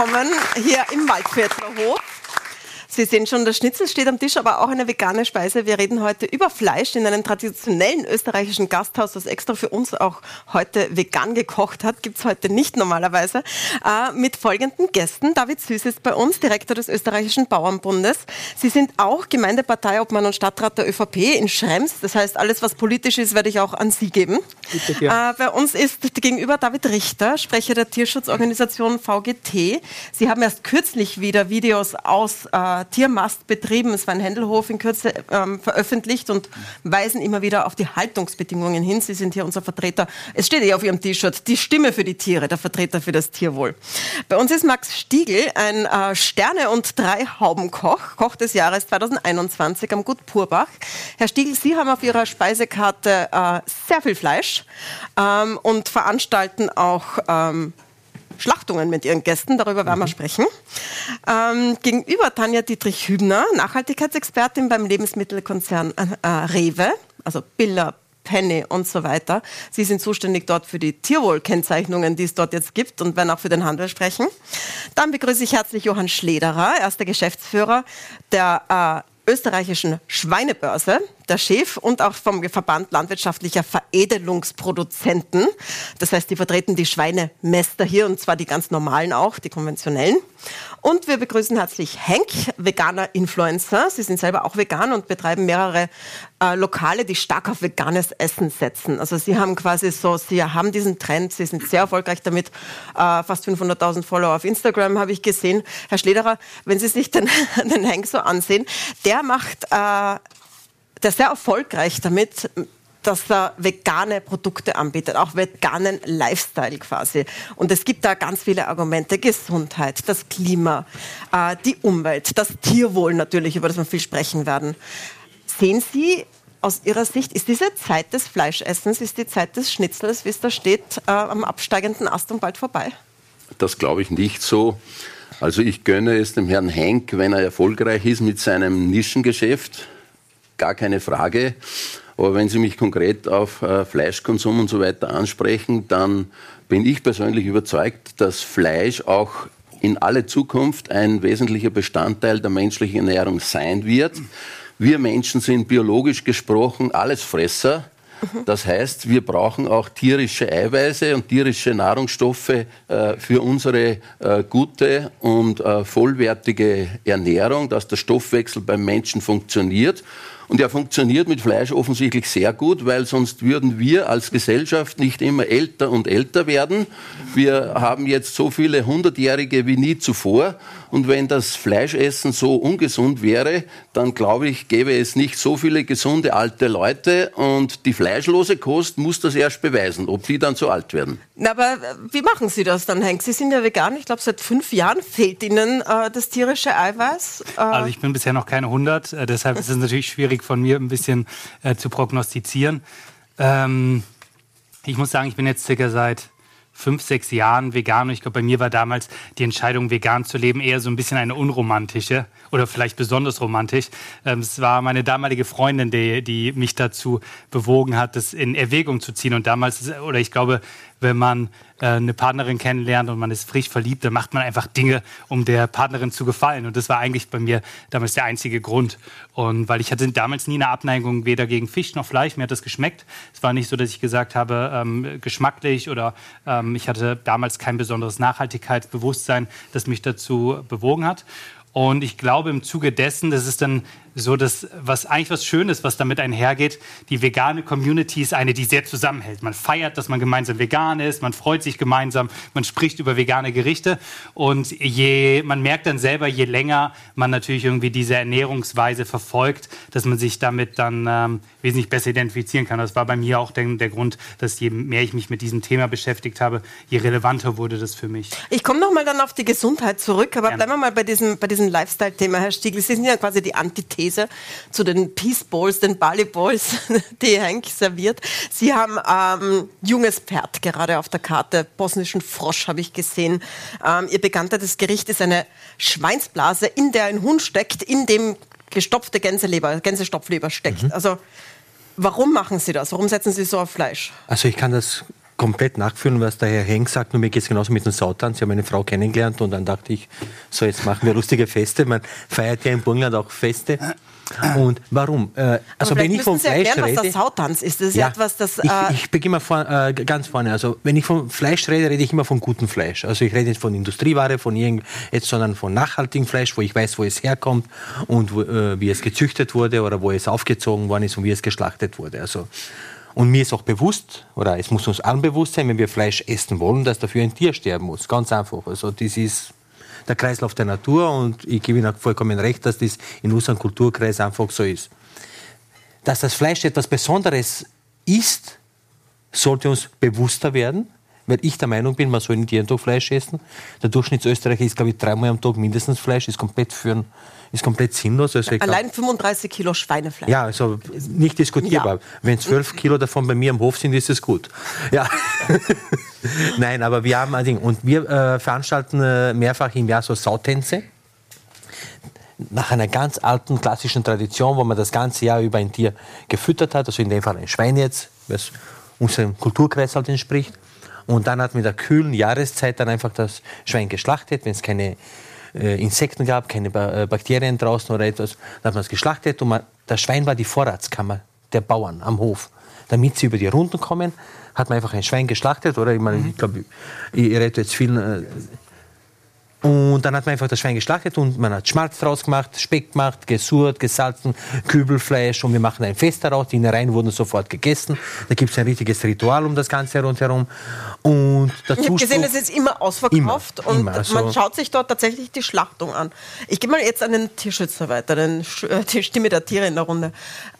willkommen hier im Waldviertler. Sie sehen schon, der Schnitzel steht am Tisch, aber auch eine vegane Speise. Wir reden heute über Fleisch in einem traditionellen österreichischen Gasthaus, das extra für uns auch heute vegan gekocht hat. Gibt's heute nicht normalerweise. Äh, mit folgenden Gästen. David Süß ist bei uns, Direktor des österreichischen Bauernbundes. Sie sind auch Gemeindeparteiobmann und Stadtrat der ÖVP in Schrems. Das heißt, alles, was politisch ist, werde ich auch an Sie geben. Bitte, äh, bei uns ist gegenüber David Richter, Sprecher der Tierschutzorganisation VGT. Sie haben erst kürzlich wieder Videos aus äh, Tiermast betrieben, es war ein Händelhof in Kürze ähm, veröffentlicht und weisen immer wieder auf die Haltungsbedingungen hin. Sie sind hier unser Vertreter, es steht eh auf Ihrem T-Shirt, die Stimme für die Tiere, der Vertreter für das Tierwohl. Bei uns ist Max Stiegel, ein äh, Sterne- und Drei-Hauben-Koch, Koch des Jahres 2021 am Gut Purbach. Herr Stiegel, Sie haben auf Ihrer Speisekarte äh, sehr viel Fleisch ähm, und veranstalten auch ähm, Schlachtungen mit ihren Gästen, darüber werden wir mhm. sprechen. Ähm, gegenüber Tanja Dietrich-Hübner, Nachhaltigkeitsexpertin beim Lebensmittelkonzern äh, äh, Rewe, also Billa, Penny und so weiter. Sie sind zuständig dort für die Tierwohlkennzeichnungen, die es dort jetzt gibt und werden auch für den Handel sprechen. Dann begrüße ich herzlich Johann Schlederer, erster Geschäftsführer der äh, österreichischen Schweinebörse der Chef und auch vom Verband landwirtschaftlicher Veredelungsproduzenten. Das heißt, die vertreten die Schweinemester hier und zwar die ganz normalen auch, die konventionellen. Und wir begrüßen herzlich Henk, veganer Influencer. Sie sind selber auch vegan und betreiben mehrere äh, Lokale, die stark auf veganes Essen setzen. Also Sie haben quasi so, Sie haben diesen Trend, Sie sind sehr erfolgreich damit. Äh, fast 500.000 Follower auf Instagram habe ich gesehen. Herr Schlederer, wenn Sie sich den, den Henk so ansehen, der macht äh, der sehr erfolgreich damit, dass er vegane Produkte anbietet, auch veganen Lifestyle quasi. Und es gibt da ganz viele Argumente. Gesundheit, das Klima, äh, die Umwelt, das Tierwohl natürlich, über das wir viel sprechen werden. Sehen Sie aus Ihrer Sicht, ist diese Zeit des Fleischessens, ist die Zeit des Schnitzels, wie es da steht, äh, am absteigenden Ast und bald vorbei? Das glaube ich nicht so. Also ich gönne es dem Herrn Henk, wenn er erfolgreich ist mit seinem Nischengeschäft gar keine Frage. Aber wenn Sie mich konkret auf äh, Fleischkonsum und so weiter ansprechen, dann bin ich persönlich überzeugt, dass Fleisch auch in alle Zukunft ein wesentlicher Bestandteil der menschlichen Ernährung sein wird. Wir Menschen sind biologisch gesprochen Allesfresser. Das heißt, wir brauchen auch tierische Eiweiße und tierische Nahrungsstoffe äh, für unsere äh, gute und äh, vollwertige Ernährung, dass der Stoffwechsel beim Menschen funktioniert. Und er funktioniert mit Fleisch offensichtlich sehr gut, weil sonst würden wir als Gesellschaft nicht immer älter und älter werden. Wir haben jetzt so viele Hundertjährige wie nie zuvor. Und wenn das Fleischessen so ungesund wäre, dann glaube ich, gäbe es nicht so viele gesunde alte Leute. Und die fleischlose Kost muss das erst beweisen, ob die dann so alt werden. Na, aber wie machen Sie das dann, Henk? Sie sind ja vegan. Ich glaube, seit fünf Jahren fehlt Ihnen äh, das tierische Eiweiß. Äh also ich bin bisher noch keine 100. Äh, deshalb ist es natürlich schwierig von mir ein bisschen äh, zu prognostizieren. Ähm, ich muss sagen, ich bin jetzt circa seit fünf, sechs Jahren vegan. Und ich glaube, bei mir war damals die Entscheidung, vegan zu leben, eher so ein bisschen eine unromantische oder vielleicht besonders romantisch. Ähm, es war meine damalige Freundin, die, die mich dazu bewogen hat, das in Erwägung zu ziehen. Und damals, oder ich glaube, wenn man äh, eine Partnerin kennenlernt und man ist frisch verliebt, dann macht man einfach Dinge, um der Partnerin zu gefallen. Und das war eigentlich bei mir damals der einzige Grund. Und weil ich hatte damals nie eine Abneigung weder gegen Fisch noch Fleisch, mir hat das geschmeckt. Es war nicht so, dass ich gesagt habe, ähm, geschmacklich oder ähm, ich hatte damals kein besonderes Nachhaltigkeitsbewusstsein, das mich dazu bewogen hat. Und ich glaube, im Zuge dessen, das ist dann so das, was eigentlich was Schönes, was damit einhergeht. Die vegane Community ist eine, die sehr zusammenhält. Man feiert, dass man gemeinsam vegan ist, man freut sich gemeinsam, man spricht über vegane Gerichte und je, man merkt dann selber, je länger man natürlich irgendwie diese Ernährungsweise verfolgt, dass man sich damit dann ähm, wesentlich besser identifizieren kann. Das war bei mir auch der, der Grund, dass je mehr ich mich mit diesem Thema beschäftigt habe, je relevanter wurde das für mich. Ich komme nochmal dann auf die Gesundheit zurück, aber Gerne. bleiben wir mal bei diesem, bei diesem Lifestyle-Thema, Herr Stiegel. Sie sind ja quasi die Antithese These zu den Peace Balls, den Bali Balls, die Henk serviert. Sie haben ähm, junges Pferd gerade auf der Karte, bosnischen Frosch habe ich gesehen. Ähm, ihr bekanntes Gericht ist eine Schweinsblase, in der ein Hund steckt, in dem gestopfte Gänseleber, Gänsestopfleber steckt. Mhm. Also Warum machen Sie das? Warum setzen Sie so auf Fleisch? Also ich kann das komplett nachführen, was der Herr Henk sagt, nur mir geht es genauso mit dem Sautanz. Ich habe meine Frau kennengelernt und dann dachte ich, so jetzt machen wir lustige Feste. Man feiert ja im Burgenland auch Feste. Und warum? Äh, also wenn ich vom Sie Fleisch erklären, rede, was der Sautanz ist. Das ist ja, etwas, das. Äh ich, ich beginne mal vor, äh, ganz vorne. Also wenn ich vom Fleisch rede, rede ich immer von gutem Fleisch. Also ich rede nicht von Industrieware, von irgend, jetzt, sondern von nachhaltigem Fleisch, wo ich weiß, wo es herkommt und wo, äh, wie es gezüchtet wurde oder wo es aufgezogen worden ist und wie es geschlachtet wurde. Also und mir ist auch bewusst, oder es muss uns allen bewusst sein, wenn wir Fleisch essen wollen, dass dafür ein Tier sterben muss. Ganz einfach. Also das ist der Kreislauf der Natur und ich gebe Ihnen vollkommen recht, dass das in unserem Kulturkreis einfach so ist. Dass das Fleisch etwas Besonderes ist, sollte uns bewusster werden, weil ich der Meinung bin, man soll nicht jeden Tag Fleisch essen. Der Durchschnittsösterreicher isst, glaube ich, dreimal am Tag mindestens Fleisch, ist komplett für einen ist komplett sinnlos. Also Allein glaub, 35 Kilo Schweinefleisch. Ja, also nicht diskutierbar. Ja. Wenn 12 Kilo davon bei mir am Hof sind, ist es gut. Ja. Nein, aber wir haben ein Ding. Und wir äh, veranstalten äh, mehrfach im Jahr so Sautänze. Nach einer ganz alten klassischen Tradition, wo man das ganze Jahr über ein Tier gefüttert hat, also in dem Fall ein Schwein jetzt, was unserem Kulturkreis halt entspricht. Und dann hat mit der kühlen Jahreszeit dann einfach das Schwein geschlachtet, wenn es keine Insekten gab, keine äh, Bakterien draußen oder etwas. Dann hat man es geschlachtet und man, das Schwein war die Vorratskammer der Bauern am Hof. Damit sie über die Runden kommen, hat man einfach ein Schwein geschlachtet. Oder ich meine, mhm. ich glaube, ich, ich rede jetzt vielen äh, und dann hat man einfach das Schwein geschlachtet und man hat Schmalz draus gemacht, Speck gemacht, gesurrt, gesalzen, Kübelfleisch und wir machen ein Fest daraus. Die Innereien wurden sofort gegessen. Da gibt es ein richtiges Ritual um das Ganze rundherum. Und dazu ich habe gesehen, es ist immer ausverkauft immer, und immer. Also man schaut sich dort tatsächlich die Schlachtung an. Ich gehe mal jetzt an den Tierschützer weiter, den, äh, die Stimme der Tiere in der Runde.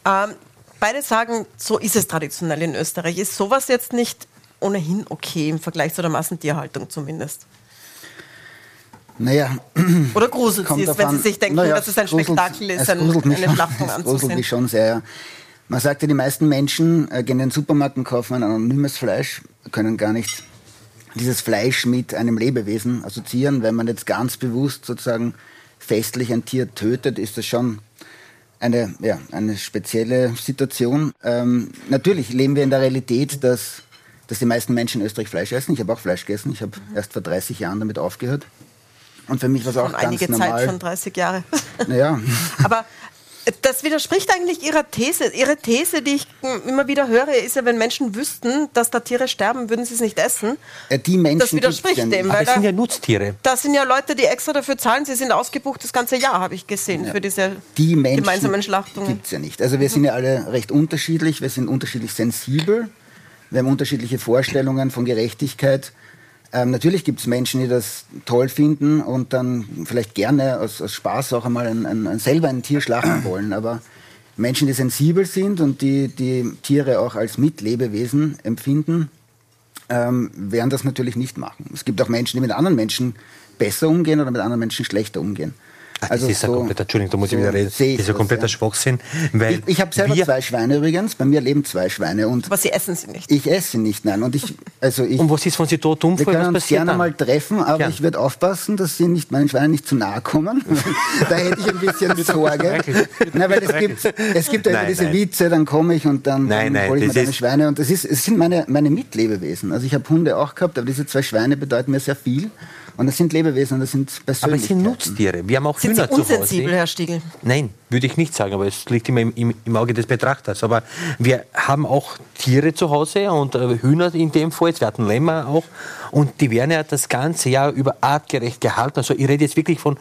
Ähm, beide sagen, so ist es traditionell in Österreich. Ist sowas jetzt nicht ohnehin okay im Vergleich zu der Massentierhaltung zumindest? Naja. Oder gruselt Sie es, wenn Sie sich denken, naja, dass es ein gruselt, Spektakel ist, ein, eine Schlachtung anzusehen? gruselt mich schon sehr. Man sagt ja, die meisten Menschen äh, gehen in den Supermarkt und kaufen ein anonymes Fleisch, können gar nicht dieses Fleisch mit einem Lebewesen assoziieren. Wenn man jetzt ganz bewusst sozusagen festlich ein Tier tötet, ist das schon eine, ja, eine spezielle Situation. Ähm, natürlich leben wir in der Realität, dass, dass die meisten Menschen in Österreich Fleisch essen. Ich habe auch Fleisch gegessen. Ich habe erst vor 30 Jahren damit aufgehört. Und für mich war es auch ganz einige normal. Zeit, schon 30 Jahre. Naja. Aber das widerspricht eigentlich Ihrer These. Ihre These, die ich immer wieder höre, ist ja, wenn Menschen wüssten, dass da Tiere sterben, würden sie es nicht essen. Ja, die Menschen das widerspricht dem. Aber das sind ja Nutztiere. Das sind ja Leute, die extra dafür zahlen. Sie sind ausgebucht das ganze Jahr, habe ich gesehen, ja, für diese die gemeinsamen Schlachtungen. gibt es ja nicht. Also wir sind ja alle recht unterschiedlich. Wir sind unterschiedlich sensibel. Wir haben unterschiedliche Vorstellungen von Gerechtigkeit. Ähm, natürlich gibt es Menschen, die das toll finden und dann vielleicht gerne aus, aus Spaß auch einmal ein, ein, ein, selber ein Tier schlachten wollen. Aber Menschen, die sensibel sind und die, die Tiere auch als Mitlebewesen empfinden, ähm, werden das natürlich nicht machen. Es gibt auch Menschen, die mit anderen Menschen besser umgehen oder mit anderen Menschen schlechter umgehen. Also das ist so, ein kompletter, Entschuldigung, da muss so ich wieder reden. Das ist ein kompletter ja. Schwachsinn. Weil ich ich habe selber zwei Schweine übrigens. Bei mir leben zwei Schweine. Und Aber Sie essen sie nicht? Ich esse sie nicht, nein. Und, ich, also ich, und was ist, wenn Sie tot umfallen? Wir können uns gerne dann? mal treffen, aber Gern. ich werde aufpassen, dass Sie nicht, meinen Schweinen nicht zu nahe kommen. da hätte ich ein bisschen Sorge. nein, weil es gibt, es gibt ja nein, diese nein. Witze, dann komme ich und dann, nein, dann hole ich mir deine Schweine. Und das ist, es sind meine, meine Mitlebewesen. Also ich habe Hunde auch gehabt, aber diese zwei Schweine bedeuten mir sehr viel. Und das sind Lebewesen das sind Persönlichkeiten. Aber es sind Nutztiere. Wir haben auch sind Hühner Sie unsensibel, zu Hause. Herr Stiegel? Nein, würde ich nicht sagen, aber es liegt immer im, im, im, Auge des Betrachters. Aber wir haben auch Tiere zu Hause und äh, Hühner in dem Fall, jetzt, wir hatten Lämmer auch. Und die werden ja das ganze Jahr über artgerecht gehalten. Also ich rede jetzt wirklich von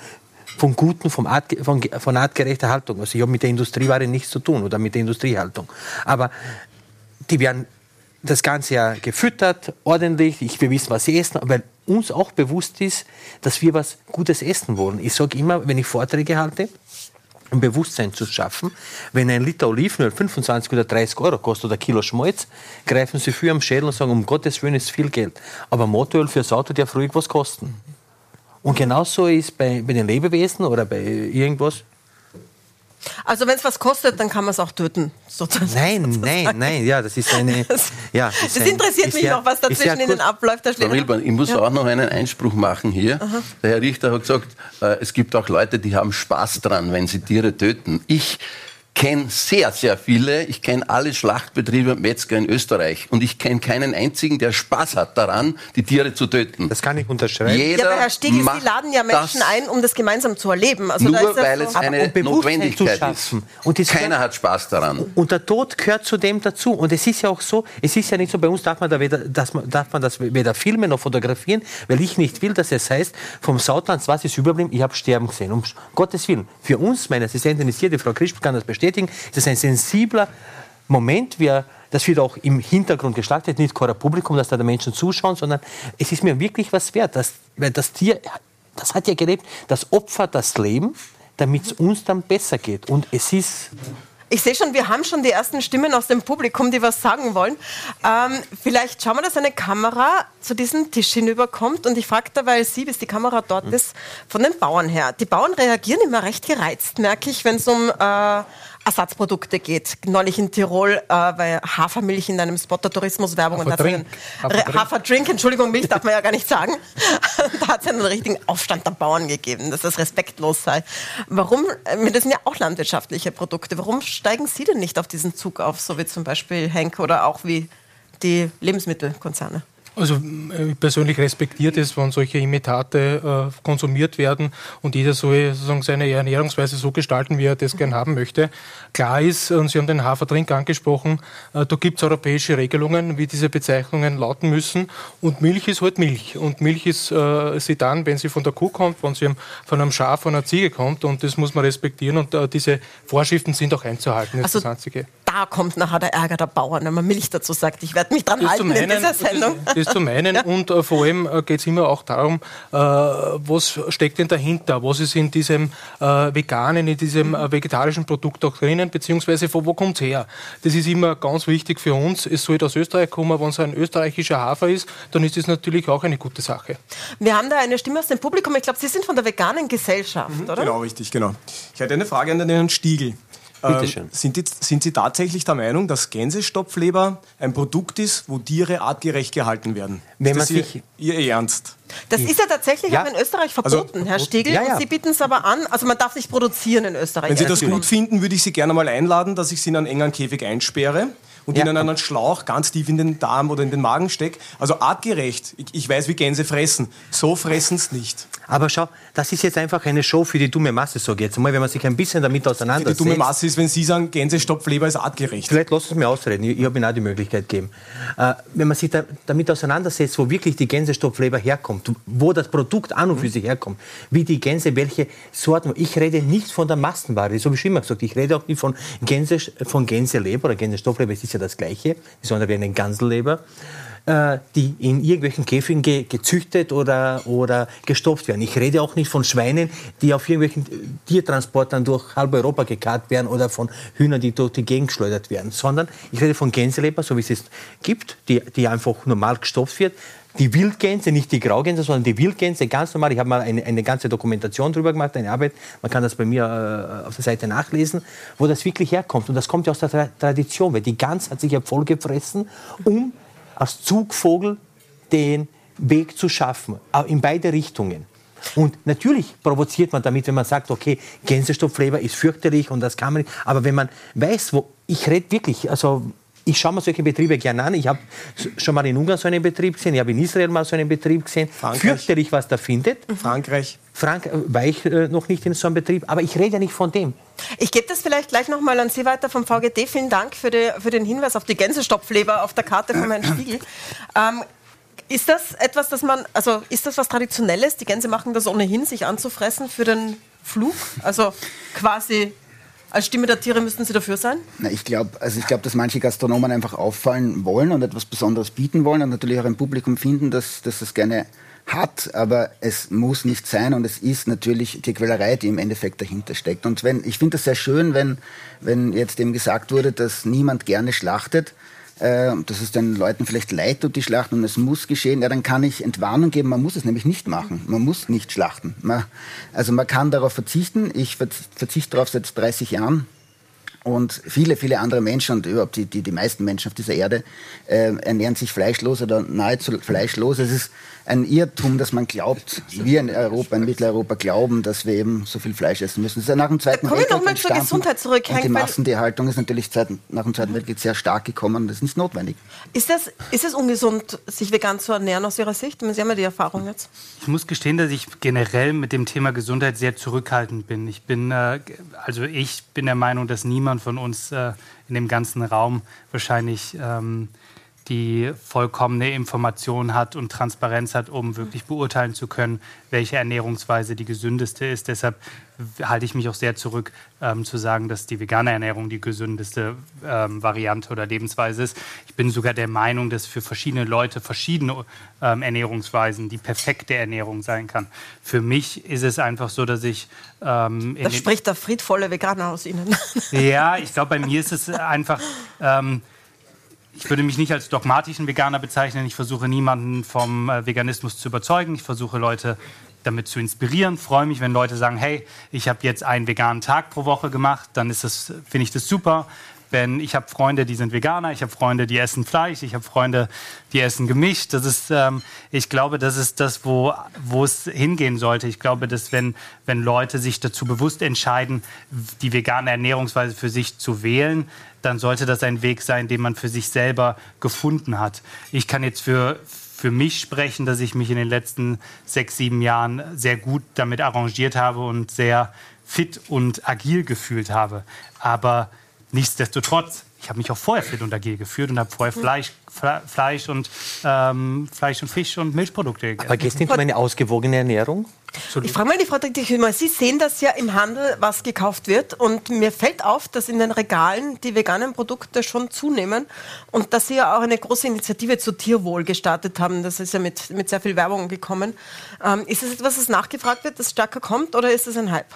von guten, vom Art, von, von artgerechter Haltung. Also ich habe mit der Industrieware nichts zu tun oder mit der Industriehaltung. Aber die werden das ganze Jahr gefüttert, ordentlich. Ich, wir wissen, was sie essen, weil uns auch bewusst ist, dass wir was Gutes essen wollen. Ich sage immer, wenn ich Vorträge halte, um Bewusstsein zu schaffen, wenn ein Liter Olivenöl 25 oder 30 Euro kostet oder ein Kilo Schmalz, greifen Sie für am Schädel und sagen, um Gottes Willen ist viel Geld. Aber Motoröl fürs Auto darf ruhig was kosten. Und genauso ist bei, bei den Lebewesen oder bei irgendwas, also wenn es was kostet, dann kann man es auch töten. Sozusagen. Nein, nein, nein, ja, das ist eine... Ja, ist das interessiert ein, mich ja, noch, was dazwischen Ihnen abläuft. Frau Wilborn, ich muss ja. auch noch einen Einspruch machen hier. Aha. Der Herr Richter hat gesagt, äh, es gibt auch Leute, die haben Spaß dran, wenn sie Tiere töten. Ich kenne sehr, sehr viele. Ich kenne alle Schlachtbetriebe und Metzger in Österreich. Und ich kenne keinen einzigen, der Spaß hat daran, die Tiere zu töten. Das kann ich unterschreiben. Jeder ja, aber Herr Stiegel, Sie laden ja Menschen ein, um das gemeinsam zu erleben. Also nur weil es eine Notwendigkeit ist. Und Keiner hat Spaß daran. Und der Tod gehört zu dem dazu. Und es ist ja auch so, es ist ja nicht so, bei uns darf man, da weder, dass man, darf man das weder filmen noch fotografieren, weil ich nicht will, dass es heißt, vom Sautlands, was ist überblieben, ich habe sterben gesehen. Um Gottes Willen. Für uns, meine Assistentin ist hier, die Frau Krisch kann das bestätigen, bestätigen. Das ist ein sensibler Moment. Wir, das wird auch im Hintergrund geschlachtet, nicht vor Publikum, dass da die Menschen zuschauen, sondern es ist mir wirklich was wert. Das, weil das Tier, das hat ja gelebt, das opfert das Leben, damit es uns dann besser geht. Und es ist ich sehe schon, wir haben schon die ersten Stimmen aus dem Publikum, die was sagen wollen. Ähm, vielleicht schauen wir, dass eine Kamera zu diesem Tisch hinüberkommt. Und ich frage da, weil Sie, bis die Kamera dort ist, von den Bauern her. Die Bauern reagieren immer recht gereizt, merke ich, wenn es um äh, Ersatzprodukte geht. Neulich in Tirol äh, bei Hafermilch in einem Spot der Tourismuswerbung. Haferdrink. Haferdrink. Haferdrink, Entschuldigung, Milch darf man ja gar nicht sagen. da hat es einen richtigen Aufstand der Bauern gegeben, dass das respektlos sei. Warum, äh, das sind ja auch landwirtschaftliche Produkte, warum steigen Sie denn nicht auf diesen Zug auf, so wie zum Beispiel Henk oder auch wie die Lebensmittelkonzerne? Also äh, ich persönlich respektiert es, wenn solche Imitate äh, konsumiert werden und jeder soll sozusagen seine Ernährungsweise so gestalten, wie er das gern haben möchte. Klar ist, und Sie haben den Haferdrink angesprochen, äh, da gibt es europäische Regelungen, wie diese Bezeichnungen lauten müssen. Und Milch ist halt Milch. Und Milch ist äh, sie dann, wenn sie von der Kuh kommt, wenn sie von einem Schaf, von einer Ziege kommt. Und das muss man respektieren. Und äh, diese Vorschriften sind auch einzuhalten. Das also, das Einzige da kommt nachher der Ärger der Bauern, wenn man Milch dazu sagt. Ich werde mich dran das halten einen, in dieser Sendung. Das, zum einen ja. und äh, vor allem äh, geht es immer auch darum, äh, was steckt denn dahinter? Was ist in diesem äh, veganen, in diesem äh, vegetarischen Produkt auch drinnen, beziehungsweise von wo kommt es her? Das ist immer ganz wichtig für uns. Es soll aus Österreich kommen. Wenn es ein österreichischer Hafer ist, dann ist das natürlich auch eine gute Sache. Wir haben da eine Stimme aus dem Publikum. Ich glaube, Sie sind von der veganen Gesellschaft, mhm, oder? Genau, richtig, genau. Ich hätte eine Frage an den Herrn Stiegel. Ähm, sind, die, sind, Sie tatsächlich der Meinung, dass Gänsestopfleber ein Produkt ist, wo Tiere artgerecht gehalten werden? Wenn man sich Ihr Ernst? Das ist ja tatsächlich ja. auch in Österreich also, verboten, also, Herr Stiegel. Ja, ja. Sie bieten es aber an, also man darf nicht produzieren in Österreich. Wenn Sie das gut finden, würde ich Sie gerne mal einladen, dass ich Sie in einen engen Käfig einsperre und ja. ihnen einen Schlauch ganz tief in den Darm oder in den Magen steckt. Also artgerecht. Ich, ich weiß, wie Gänse fressen. So fressen es nicht. Aber schau, das ist jetzt einfach eine Show für die dumme Masse, sage ich jetzt mal, wenn man sich ein bisschen damit auseinandersetzt. Die dumme Masse ist, wenn Sie sagen, Gänsestopfleber ist artgerecht. Vielleicht lassen Sie mir ausreden, ich, ich habe Ihnen auch die Möglichkeit gegeben. Äh, wenn man sich da, damit auseinandersetzt, wo wirklich die Gänsestopfleber herkommt, wo das Produkt an und für sich herkommt, wie die Gänse, welche Sorten. Ich rede nicht von der Massenware, so wie ich schon immer gesagt ich rede auch nicht von, Gänse, von Gänseleber oder Gänsestopfleber, es ist ja das Gleiche, die sollen wie eine Ganselleber. Äh, die in irgendwelchen Käfigen ge gezüchtet oder, oder gestopft werden. Ich rede auch nicht von Schweinen, die auf irgendwelchen äh, Tiertransportern durch halb Europa gekarrt werden oder von Hühnern, die durch die Gegend geschleudert werden, sondern ich rede von Gänseleber, so wie es es gibt, die, die einfach normal gestopft wird, die Wildgänse, nicht die Graugänse, sondern die Wildgänse, ganz normal. Ich habe mal eine, eine ganze Dokumentation darüber gemacht, eine Arbeit, man kann das bei mir äh, auf der Seite nachlesen, wo das wirklich herkommt. Und das kommt ja aus der Tra Tradition, weil die Gans hat sich ja vollgefressen, um als Zugvogel den Weg zu schaffen, in beide Richtungen. Und natürlich provoziert man damit, wenn man sagt, okay, Gänsestopfleber ist fürchterlich und das kann man nicht. Aber wenn man weiß, wo, ich rede wirklich, also ich schaue mir solche Betriebe gerne an. Ich habe schon mal in Ungarn so einen Betrieb gesehen, ich habe in Israel mal so einen Betrieb gesehen. Frankreich. Fürchterlich, was da findet. Frankreich. Frank äh, war ich äh, noch nicht in so einem Betrieb, aber ich rede ja nicht von dem. Ich gebe das vielleicht gleich noch mal an Sie weiter vom VGD. Vielen Dank für, die, für den Hinweis auf die Gänsestopfleber auf der Karte von Herrn Spiegel. Ähm, ist das etwas, das man, also ist das was Traditionelles? Die Gänse machen das ohnehin, sich anzufressen für den Flug? Also quasi als Stimme der Tiere müssten Sie dafür sein? Na, ich glaube, also glaub, dass manche Gastronomen einfach auffallen wollen und etwas Besonderes bieten wollen und natürlich auch ein Publikum finden, das, das gerne hat, aber es muss nicht sein und es ist natürlich die Quälerei, die im Endeffekt dahinter steckt. Und wenn, ich finde das sehr schön, wenn, wenn jetzt eben gesagt wurde, dass niemand gerne schlachtet, äh, dass es den Leuten vielleicht leid tut, die schlachten und es muss geschehen, ja, dann kann ich Entwarnung geben, man muss es nämlich nicht machen. Man muss nicht schlachten. Man, also man kann darauf verzichten. Ich verzichte darauf seit 30 Jahren. Und viele, viele andere Menschen und überhaupt die, die, die meisten Menschen auf dieser Erde äh, ernähren sich fleischlos oder nahezu fleischlos. Es ist ein Irrtum, dass man glaubt, wir in Europa, in Mitteleuropa glauben, dass wir eben so viel Fleisch essen müssen. Das ist ja nach dem Zweiten Kommen Weltkrieg wir nochmal zur. Gesundheit zurück, Und die Massentierhaltung ist natürlich seit, nach dem Zweiten Weltkrieg sehr stark gekommen. Das ist nicht notwendig. Ist, das, ist es ungesund, sich vegan zu ernähren aus Ihrer Sicht? Sie haben ja die Erfahrung jetzt. Ich muss gestehen, dass ich generell mit dem Thema Gesundheit sehr zurückhaltend bin. Ich bin, äh, also ich bin der Meinung, dass niemand von uns äh, in dem ganzen Raum wahrscheinlich ähm, die vollkommene Information hat und Transparenz hat, um wirklich beurteilen zu können, welche Ernährungsweise die gesündeste ist. Deshalb halte ich mich auch sehr zurück, ähm, zu sagen, dass die vegane Ernährung die gesündeste ähm, Variante oder Lebensweise ist. Ich bin sogar der Meinung, dass für verschiedene Leute verschiedene ähm, Ernährungsweisen die perfekte Ernährung sein kann. Für mich ist es einfach so, dass ich ähm, in Da den- spricht der friedvolle Veganer aus Ihnen. ja, ich glaube, bei mir ist es einfach. Ich würde mich nicht als dogmatischen Veganer bezeichnen. Ich versuche niemanden vom äh, Veganismus zu überzeugen. Ich versuche Leute damit zu inspirieren. Freue mich, wenn Leute sagen, hey, ich habe jetzt einen veganen Tag pro Woche gemacht, dann ist das, finde ich das super. Wenn ich habe Freunde, die sind Veganer, ich habe Freunde, die essen Fleisch, ich habe Freunde, die essen gemischt. Das ist, ähm, ich glaube, das ist das, wo, wo es hingehen sollte. Ich glaube, dass wenn, wenn Leute sich dazu bewusst entscheiden, die vegane Ernährungsweise für sich zu wählen, dann sollte das ein Weg sein, den man für sich selber gefunden hat. Ich kann jetzt für, für mich sprechen, dass ich mich in den letzten sechs, sieben Jahren sehr gut damit arrangiert habe und sehr fit und agil gefühlt habe. Aber nichtsdestotrotz, ich habe mich auch vorher fit und agil gefühlt und habe vorher Fleisch, Fle Fleisch, und, ähm, Fleisch und Fisch und Milchprodukte gegessen. Aber geht es nicht um eine ausgewogene Ernährung? Ich frage mal die Frau Dietrich-Hümer, Sie sehen das ja im Handel, was gekauft wird. Und mir fällt auf, dass in den Regalen die veganen Produkte schon zunehmen und dass Sie ja auch eine große Initiative zu Tierwohl gestartet haben. Das ist ja mit, mit sehr viel Werbung gekommen. Ähm, ist es etwas, das nachgefragt wird, das stärker kommt oder ist es ein Hype?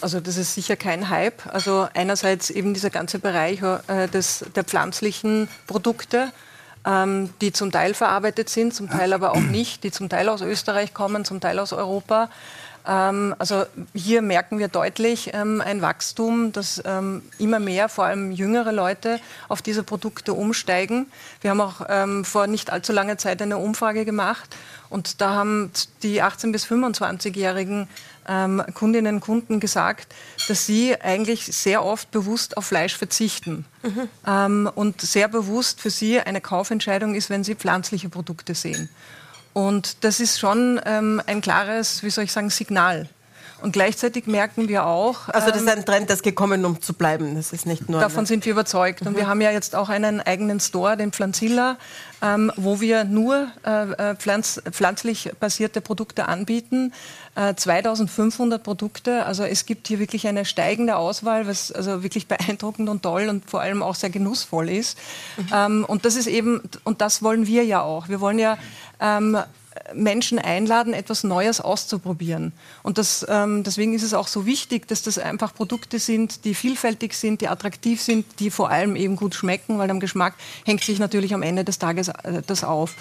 Also das ist sicher kein Hype. Also einerseits eben dieser ganze Bereich äh, des, der pflanzlichen Produkte, ähm, die zum Teil verarbeitet sind, zum Teil aber auch nicht, die zum Teil aus Österreich kommen, zum Teil aus Europa. Ähm, also hier merken wir deutlich ähm, ein Wachstum, dass ähm, immer mehr, vor allem jüngere Leute, auf diese Produkte umsteigen. Wir haben auch ähm, vor nicht allzu langer Zeit eine Umfrage gemacht und da haben die 18- bis 25-Jährigen ähm, Kundinnen und Kunden gesagt, dass sie eigentlich sehr oft bewusst auf Fleisch verzichten. Ähm, und sehr bewusst für sie eine Kaufentscheidung ist, wenn sie pflanzliche Produkte sehen. Und das ist schon ähm, ein klares, wie soll ich sagen, Signal. Und gleichzeitig merken wir auch. Also das ähm, ist ein Trend, das gekommen, um zu bleiben. Das ist nicht nur... Davon sind wir überzeugt. Und wir haben ja jetzt auch einen eigenen Store, den Pflanzilla, ähm, wo wir nur äh, äh, pflanz pflanzlich basierte Produkte anbieten. Äh, 2500 Produkte. Also es gibt hier wirklich eine steigende Auswahl, was also wirklich beeindruckend und toll und vor allem auch sehr genussvoll ist. Ähm, und das ist eben, und das wollen wir ja auch. Wir wollen ja ähm, Menschen einladen, etwas Neues auszuprobieren. Und das, ähm, deswegen ist es auch so wichtig, dass das einfach Produkte sind, die vielfältig sind, die attraktiv sind, die vor allem eben gut schmecken, weil am Geschmack hängt sich natürlich am Ende des Tages äh, das auf.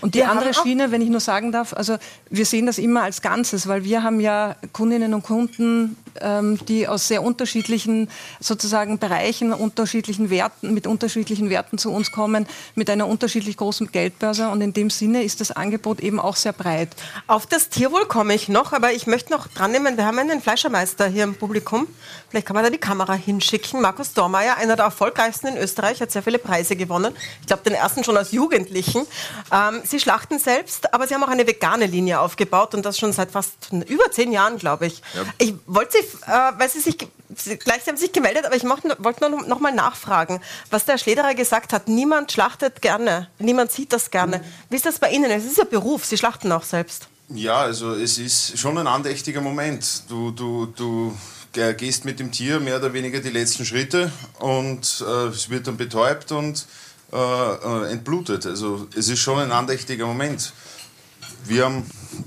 Und die Wir andere Schiene, wenn ich nur sagen darf, also wir sehen das immer als Ganzes, weil wir haben ja Kundinnen und Kunden, ähm, die aus sehr unterschiedlichen sozusagen Bereichen, unterschiedlichen Werten, mit unterschiedlichen Werten zu uns kommen, mit einer unterschiedlich großen Geldbörse. Und in dem Sinne ist das Angebot eben auch sehr breit. Auf das Tierwohl komme ich noch, aber ich möchte noch dran nehmen, wir haben einen Fleischermeister hier im Publikum. Vielleicht kann man da die Kamera hinschicken. Markus Dormeyer, einer der erfolgreichsten in Österreich, hat sehr viele Preise gewonnen. Ich glaube, den ersten schon als Jugendlichen. Ähm, Sie schlachten selbst, aber Sie haben auch eine vegane Linie aufgebaut und das schon seit fast über zehn Jahren, glaube ich. Ich wollte Sie, äh, weil Sie sich, gleich Sie haben sich gemeldet, aber ich wollte nur noch mal nachfragen, was der Schlederer gesagt hat. Niemand schlachtet gerne, niemand sieht das gerne. Wie ist das bei Ihnen? Es ist ja Beruf, Sie schlachten auch selbst. Ja, also es ist schon ein andächtiger Moment. Du, du, du gehst mit dem Tier mehr oder weniger die letzten Schritte und äh, es wird dann betäubt und äh, äh, entblutet. Also es ist schon ein andächtiger Moment. Wir haben,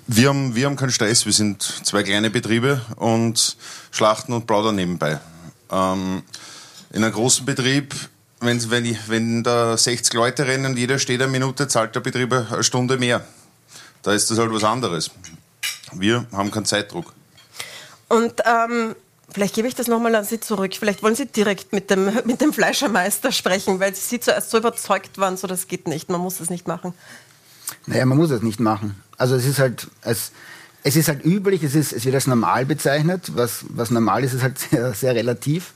wir, haben, wir haben keinen Stress, wir sind zwei kleine Betriebe und schlachten und plaudern nebenbei. Ähm, in einem großen Betrieb, wenn, wenn, ich, wenn da 60 Leute rennen und jeder steht eine Minute, zahlt der Betrieb eine Stunde mehr. Da ist das halt was anderes. Wir haben keinen Zeitdruck. Und ähm, Vielleicht gebe ich das nochmal an Sie zurück. Vielleicht wollen Sie direkt mit dem, mit dem Fleischermeister sprechen, weil Sie zuerst so überzeugt waren, so das geht nicht, man muss das nicht machen. Naja, man muss es nicht machen. Also es ist halt, es, es ist halt üblich, es, ist, es wird als normal bezeichnet. Was, was normal ist, ist halt sehr, sehr relativ.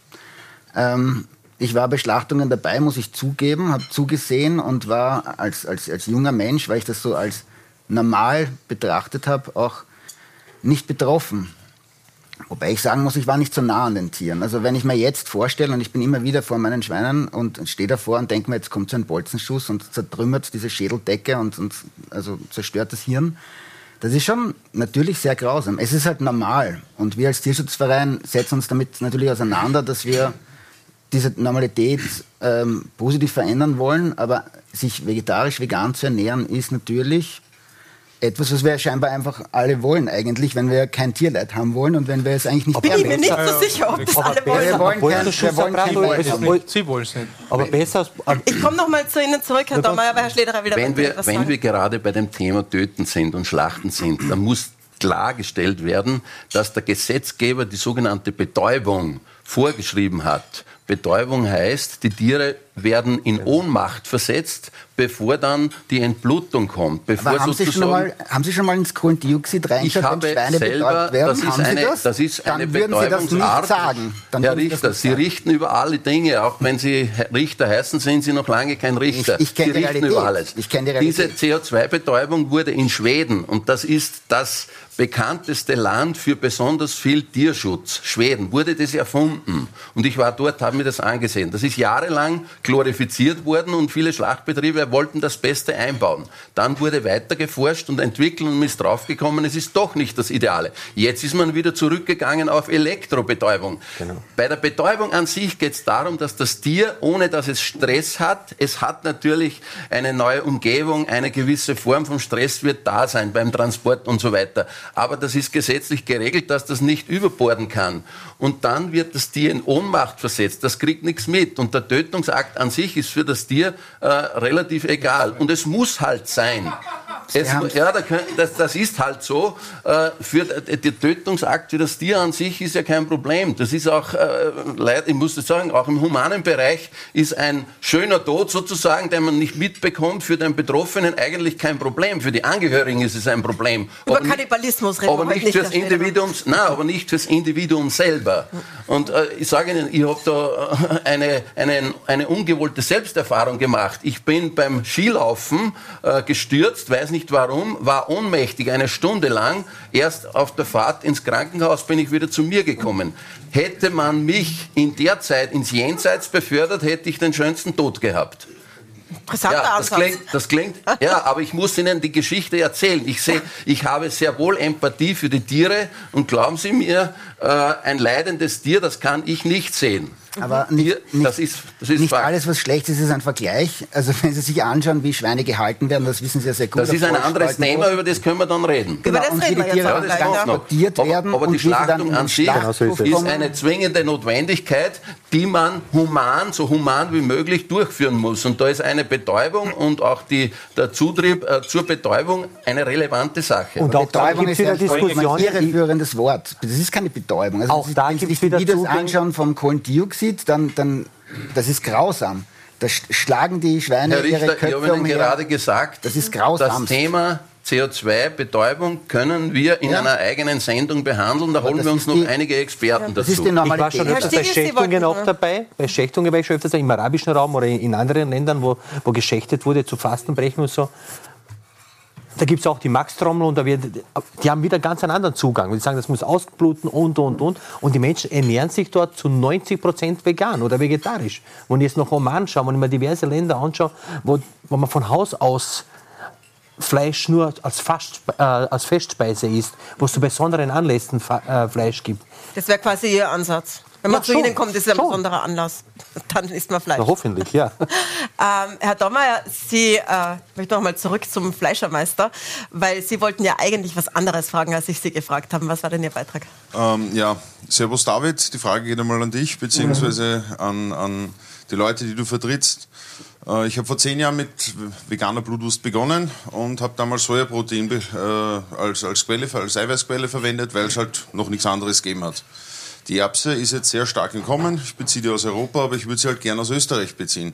Ähm, ich war bei Schlachtungen dabei, muss ich zugeben, habe zugesehen und war als, als, als junger Mensch, weil ich das so als normal betrachtet habe, auch nicht betroffen. Wobei ich sagen muss, ich war nicht so nah an den Tieren. Also wenn ich mir jetzt vorstelle, und ich bin immer wieder vor meinen Schweinen und stehe davor und denke mir, jetzt kommt so ein Bolzenschuss und zertrümmert diese Schädeldecke und, und also zerstört das Hirn. Das ist schon natürlich sehr grausam. Es ist halt normal. Und wir als Tierschutzverein setzen uns damit natürlich auseinander, dass wir diese Normalität ähm, positiv verändern wollen. Aber sich vegetarisch, vegan zu ernähren, ist natürlich etwas, was wir scheinbar einfach alle wollen eigentlich, wenn wir kein Tierleid haben wollen und wenn wir es eigentlich nicht Bin ich mir nicht so sicher, ob das alle wollen. Wir wollen kein, wir wollen kein wollen Sie wollen es nicht. Aber besser als. Ich komme noch mal zu Ihnen zurück, Herr Daumer, aber Herr Schlederer wieder wenn wir, wenn wir gerade bei dem Thema Töten sind und Schlachten sind, dann muss klargestellt werden, dass der Gesetzgeber die sogenannte Betäubung vorgeschrieben hat. Betäubung heißt, die Tiere werden in Ohnmacht versetzt, bevor dann die Entblutung kommt. Bevor Aber haben, Sie schon mal, haben Sie schon mal ins Kohlendioxid reingeschaut, ich habe Schweine selber, betäubt werden? das ist haben eine, Sie das? das ist eine Dann würden Sie das nicht Betäubungsart. sagen. Dann Herr Richter, Sie sagen. richten über alle Dinge, auch wenn Sie Richter heißen, sind Sie noch lange kein Richter. Ich- ich kenne Sie die richten Realität. über alles. Ich kenne die Diese Realität. CO2-Betäubung wurde in Schweden, und das ist das bekannteste Land für besonders viel Tierschutz, Schweden, wurde das erfunden. Und ich war dort, habe mir das angesehen. Das ist jahrelang glorifiziert worden und viele Schlachtbetriebe wollten das Beste einbauen. Dann wurde weiter geforscht und entwickelt und ist draufgekommen, es ist doch nicht das Ideale. Jetzt ist man wieder zurückgegangen auf Elektrobetäubung. Bei der Betäubung an sich geht es darum, dass das Tier, ohne dass es Stress hat, es hat natürlich eine neue Umgebung, eine gewisse Form von Stress wird da sein beim Transport und so weiter. Aber das ist gesetzlich geregelt, dass das nicht überborden kann. Und dann wird das Tier in Ohnmacht versetzt. Das kriegt nichts mit. Und der Tötungsakt an sich ist für das Tier äh, relativ egal. Und es muss halt sein. Es, ja, da können- das, das ist halt so. Äh, für d- der Tötungsakt für das Tier an sich ist ja kein Problem. Das ist auch, äh, ich muss das sagen, auch im humanen Bereich ist ein schöner Tod sozusagen, den man nicht mitbekommt, für den Betroffenen eigentlich kein Problem. Für die Angehörigen ist es ein Problem. Über Aber nicht- Kannibalismus reden aber wir heute nicht fürs. Individuum, nein, aber nicht fürs Individuum selber. Und äh, ich sage Ihnen, ich habe da äh, eine, eine, eine ungewollte Selbsterfahrung gemacht. Ich bin beim Skilaufen äh, gestürzt, weiß nicht warum, war ohnmächtig eine Stunde lang. Erst auf der Fahrt ins Krankenhaus bin ich wieder zu mir gekommen. Hätte man mich in der Zeit ins Jenseits befördert, hätte ich den schönsten Tod gehabt. Interessanter Ja, das klingt, das klingt, ja, aber ich muss Ihnen die Geschichte erzählen. Ich sehe, ich habe sehr wohl Empathie für die Tiere und glauben Sie mir, äh, ein leidendes Tier, das kann ich nicht sehen. Aber nicht, nicht, das ist, das ist nicht alles, was schlecht ist, ist ein Vergleich. Also wenn Sie sich anschauen, wie Schweine gehalten werden, das wissen Sie ja sehr gut. Das ist ein anderes. Thema, über das können wir dann reden. Über das und reden wir die jetzt das ja. noch. transportiert aber, werden aber die Schlachtung an sich Schlachthof ist eine zwingende Notwendigkeit, die man human, so human wie möglich durchführen muss. Und da ist eine Betäubung und auch die, der Zutrieb äh, zur Betäubung eine relevante Sache. Und auch da Betäubung gibt es ist ein Diskussionen. irreführendes Wort. Das ist keine Betäubung. Also Auch das ist, da wenn Sie gibt's sich die wieder Zugänge. anschauen vom Kohlendioxid, dann, dann das ist grausam. Da sch- schlagen die Schweine Herr ihre Richter, ich Köpfe habe Ihnen umher. gerade gesagt, Das ist grausam. das Thema CO2-Betäubung können wir in Ja. einer eigenen Sendung behandeln. Da holen wir uns noch die- einige Experten Das dazu. ist die Ich war schon öfters bei Schächtungen auch noch- dabei. Bei Schächtungen war ich schon öfters im arabischen Raum oder in anderen Ländern, wo, wo geschächtet wurde zu Fastenbrechen und so. Da gibt es auch die Max-Trommel und da wird, die haben wieder ganz einen anderen Zugang. Die sagen, das muss ausbluten und, und, und. Und die Menschen ernähren sich dort zu 90 Prozent vegan oder vegetarisch. Wenn ich jetzt noch Oman schaue, wenn ich mir diverse Länder anschaue, wo, wo man von Haus aus Fleisch nur als, Fast, äh, als Festspeise isst, wo es zu besonderen Anlässen Fa äh, Fleisch gibt. Das wäre quasi Ihr Ansatz. Wenn man Ja, zu schon. Ihnen kommt, ist es ein besonderer Anlass. Dann isst man Fleisch. Na, hoffentlich, ja. Ähm, Herr Dommer, Sie, äh, ich möchte noch mal zurück zum Fleischermeister, weil Sie wollten ja eigentlich was anderes fragen, als ich Sie gefragt habe. Was war denn Ihr Beitrag? Ähm, ja, Servus David, die Frage geht einmal an dich, beziehungsweise an, an die Leute, die du vertrittst. Äh, ich habe vor zehn Jahren mit veganer Blutwurst begonnen und habe damals Sojaprotein äh, als, als Quelle, als Eiweißquelle verwendet, weil es halt noch nichts anderes gegeben hat. Die Erbse ist jetzt sehr stark im Kommen. Ich beziehe die aus Europa, aber ich würde sie halt gerne aus Österreich beziehen.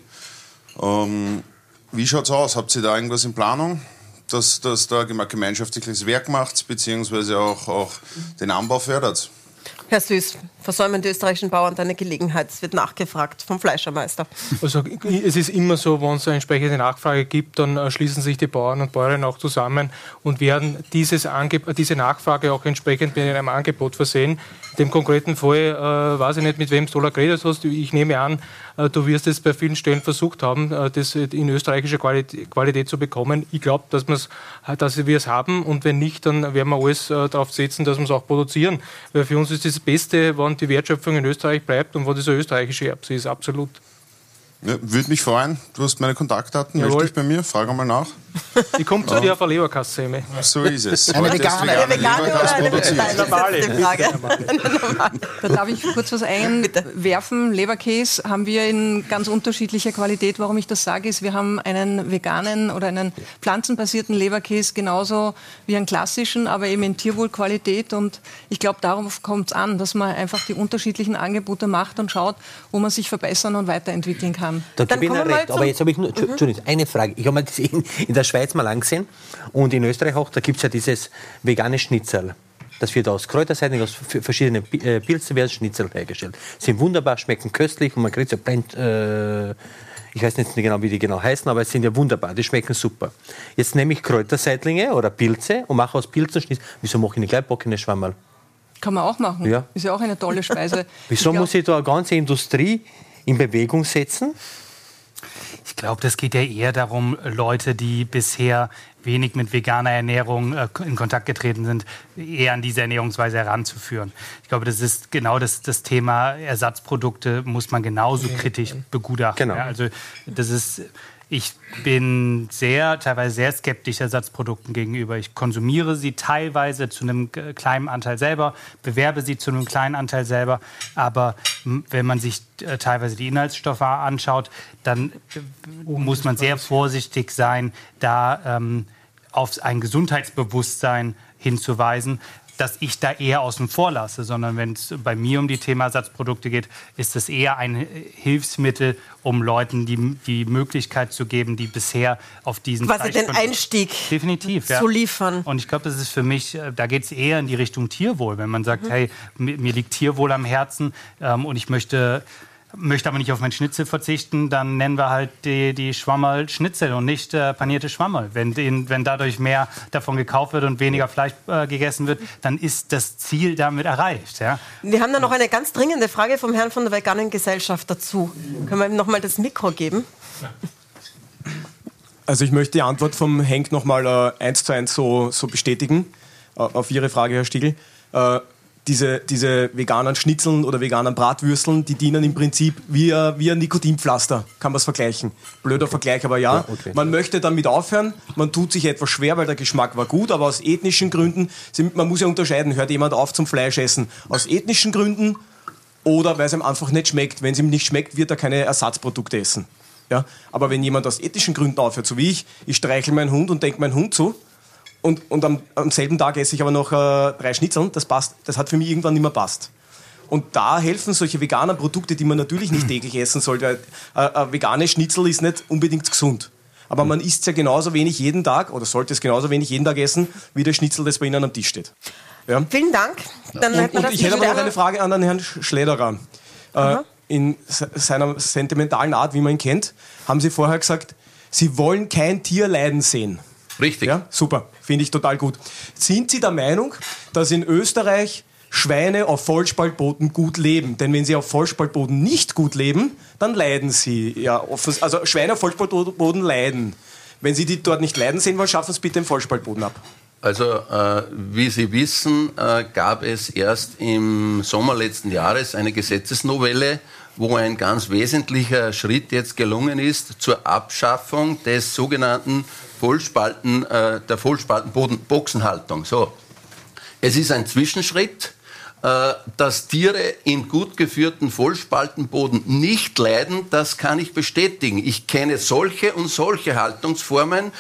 Ähm, wie schaut's aus? Habt ihr da irgendwas in Planung? Dass, dass da gemeinschaftliches Werk macht, beziehungsweise auch, auch den Anbau fördert? Herr Süß, versäumen die österreichischen Bauern eine Gelegenheit? Es wird nachgefragt vom Fleischermeister. Also es ist immer so, wenn es eine entsprechende Nachfrage gibt, dann äh, schließen sich die Bauern und Bäuerinnen auch zusammen und werden dieses diese Nachfrage auch entsprechend mit einem Angebot versehen. In dem konkreten Fall äh, weiß ich nicht, mit wem du da geredet hast. Ich nehme an, äh, du wirst es bei vielen Stellen versucht haben, äh, das in österreichischer Qualität, Qualität zu bekommen. Ich glaube, dass, dass wir es haben und wenn nicht, dann werden wir alles darauf setzen, dass wir es auch produzieren. Weil für uns ist das Beste, wenn die Wertschöpfung in Österreich bleibt und wo diese österreichische Erbse ist, absolut. Ja, Würde mich freuen. Du hast meine Kontaktdaten, Jawohl. melde dich bei mir, frage mal nach. Ich komme zu dir auf eine Leberkasse. So ist es. Eine Heute vegane. vegane Eine vegane oder eine. Nein, die Frage. Da darf ich kurz was einwerfen. Leberkäse haben wir in ganz unterschiedlicher Qualität. Warum ich das sage, ist, wir haben einen veganen oder einen pflanzenbasierten Leberkäse genauso wie einen klassischen, aber eben in Tierwohlqualität. Und ich glaube, darauf kommt es an, dass man einfach die unterschiedlichen Angebote macht und schaut, wo man sich verbessern und weiterentwickeln kann. Da Dann gebe ich Ihnen recht. Aber jetzt habe ich nur, Entschuldigung, eine Frage. Ich habe mir das in, in der Schweiz mal angesehen und in Österreich auch, da gibt es ja dieses vegane Schnitzel. Das wird aus Kräuterseiten, aus verschiedenen äh, Pilzen werden Schnitzel hergestellt. Sind wunderbar, schmecken köstlich und man kriegt so blend, äh, ich weiß nicht genau, wie die genau heißen, aber es sind ja wunderbar, die schmecken super. Jetzt nehme ich Kräuterseitlinge oder Pilze und mache aus Pilzen Schnitzel. Wieso mache ich eine Schwammerl? Kann man auch machen. Ja. Ist ja auch eine tolle Speise. Wieso glaub- muss ich da eine ganze Industrie in Bewegung setzen? Ich glaube, das geht ja eher darum, Leute, die bisher wenig mit veganer Ernährung äh, in Kontakt getreten sind, eher an diese Ernährungsweise heranzuführen. Ich glaube, das ist genau das, das Thema Ersatzprodukte muss man genauso kritisch begutachten. Genau. Ja, also das ist, ich bin sehr, teilweise sehr skeptisch Ersatzprodukten gegenüber. Ich konsumiere sie teilweise zu einem äh, kleinen Anteil selber, bewerbe sie zu einem kleinen Anteil selber. Aber wenn man sich äh, teilweise die Inhaltsstoffe anschaut, dann äh, muss man sehr vorsichtig sein, da ähm, auf ein Gesundheitsbewusstsein hinzuweisen, dass ich da eher außen vor lasse, sondern wenn es bei mir um die Thema Ersatzprodukte geht, ist es eher ein Hilfsmittel, um Leuten die, die Möglichkeit zu geben, die bisher auf diesen Quasi den Einstieg Definitiv, ja. zu liefern. Und ich glaube, das ist für mich, äh, da geht es eher in die Richtung Tierwohl, wenn man Mhm. sagt, hey, mir, mir liegt Tierwohl am Herzen ähm, und ich möchte, möchte aber nicht auf mein Schnitzel verzichten, dann nennen wir halt die, die Schwammerl Schnitzel und nicht äh, panierte Schwammerl. Wenn, den, wenn dadurch mehr davon gekauft wird und weniger Fleisch äh, gegessen wird, dann ist das Ziel damit erreicht. Ja? Wir haben da noch eine ganz dringende Frage vom Herrn von der veganen Gesellschaft dazu. Können wir ihm noch mal das Mikro geben? Also ich möchte die Antwort vom Henk nochmal äh, eins zu eins so, so bestätigen, äh, auf Ihre Frage, Herr Stiegel. Äh, diese, diese veganen Schnitzeln oder veganen Bratwürsteln, die dienen im Prinzip wie, ein- wie ein Nikotinpflaster, kann man es vergleichen. Blöder Vergleich, aber ja. Ja, okay. Man möchte damit aufhören, man tut sich etwas schwer, weil der Geschmack war gut, aber aus ethnischen Gründen, sind- man muss ja unterscheiden, hört jemand auf zum Fleischessen aus ethnischen Gründen oder weil es ihm einfach nicht schmeckt. Wenn es ihm nicht schmeckt, wird er keine Ersatzprodukte essen. Ja? Aber wenn jemand aus ethischen Gründen aufhört, so wie ich, ich streichel meinen Hund und denke meinen Hund zu und, und am, am selben Tag esse ich aber noch äh, drei Schnitzeln, das passt, das hat für mich irgendwann nicht mehr passt. Und da helfen solche veganen Produkte, die man natürlich nicht täglich essen sollte. Äh, ein veganes Schnitzel ist nicht unbedingt gesund. Aber man isst es ja genauso wenig jeden Tag oder sollte es genauso wenig jeden Tag essen, wie der Schnitzel, das bei Ihnen am Tisch steht. Ja? Vielen Dank. Dann Und, und das ich hätte aber noch eine Frage an den Herrn Sch- Schlederer. Äh, in se- seiner sentimentalen Art, wie man ihn kennt, haben Sie vorher gesagt, Sie wollen kein Tier leiden sehen. Richtig. Ja, super, finde ich total gut. Sind Sie der Meinung, dass in Österreich Schweine auf Vollspaltboden gut leben? Denn wenn sie auf Vollspaltboden nicht gut leben, dann leiden sie. Ja, also Schweine auf Vollspaltboden leiden. Wenn Sie die dort nicht leiden sehen wollen, schaffen Sie bitte im Vollspaltboden ab. Also, äh, wie Sie wissen, äh, gab es erst im Sommer letzten Jahres eine Gesetzesnovelle, wo ein ganz wesentlicher Schritt jetzt gelungen ist zur Abschaffung des sogenannten Vollspalten, äh, der Vollspaltenboxenhaltung. So. Es ist ein Zwischenschritt, äh, dass Tiere in gut geführten Vollspaltenboden nicht leiden, das kann ich bestätigen. Ich kenne solche und solche Haltungsformen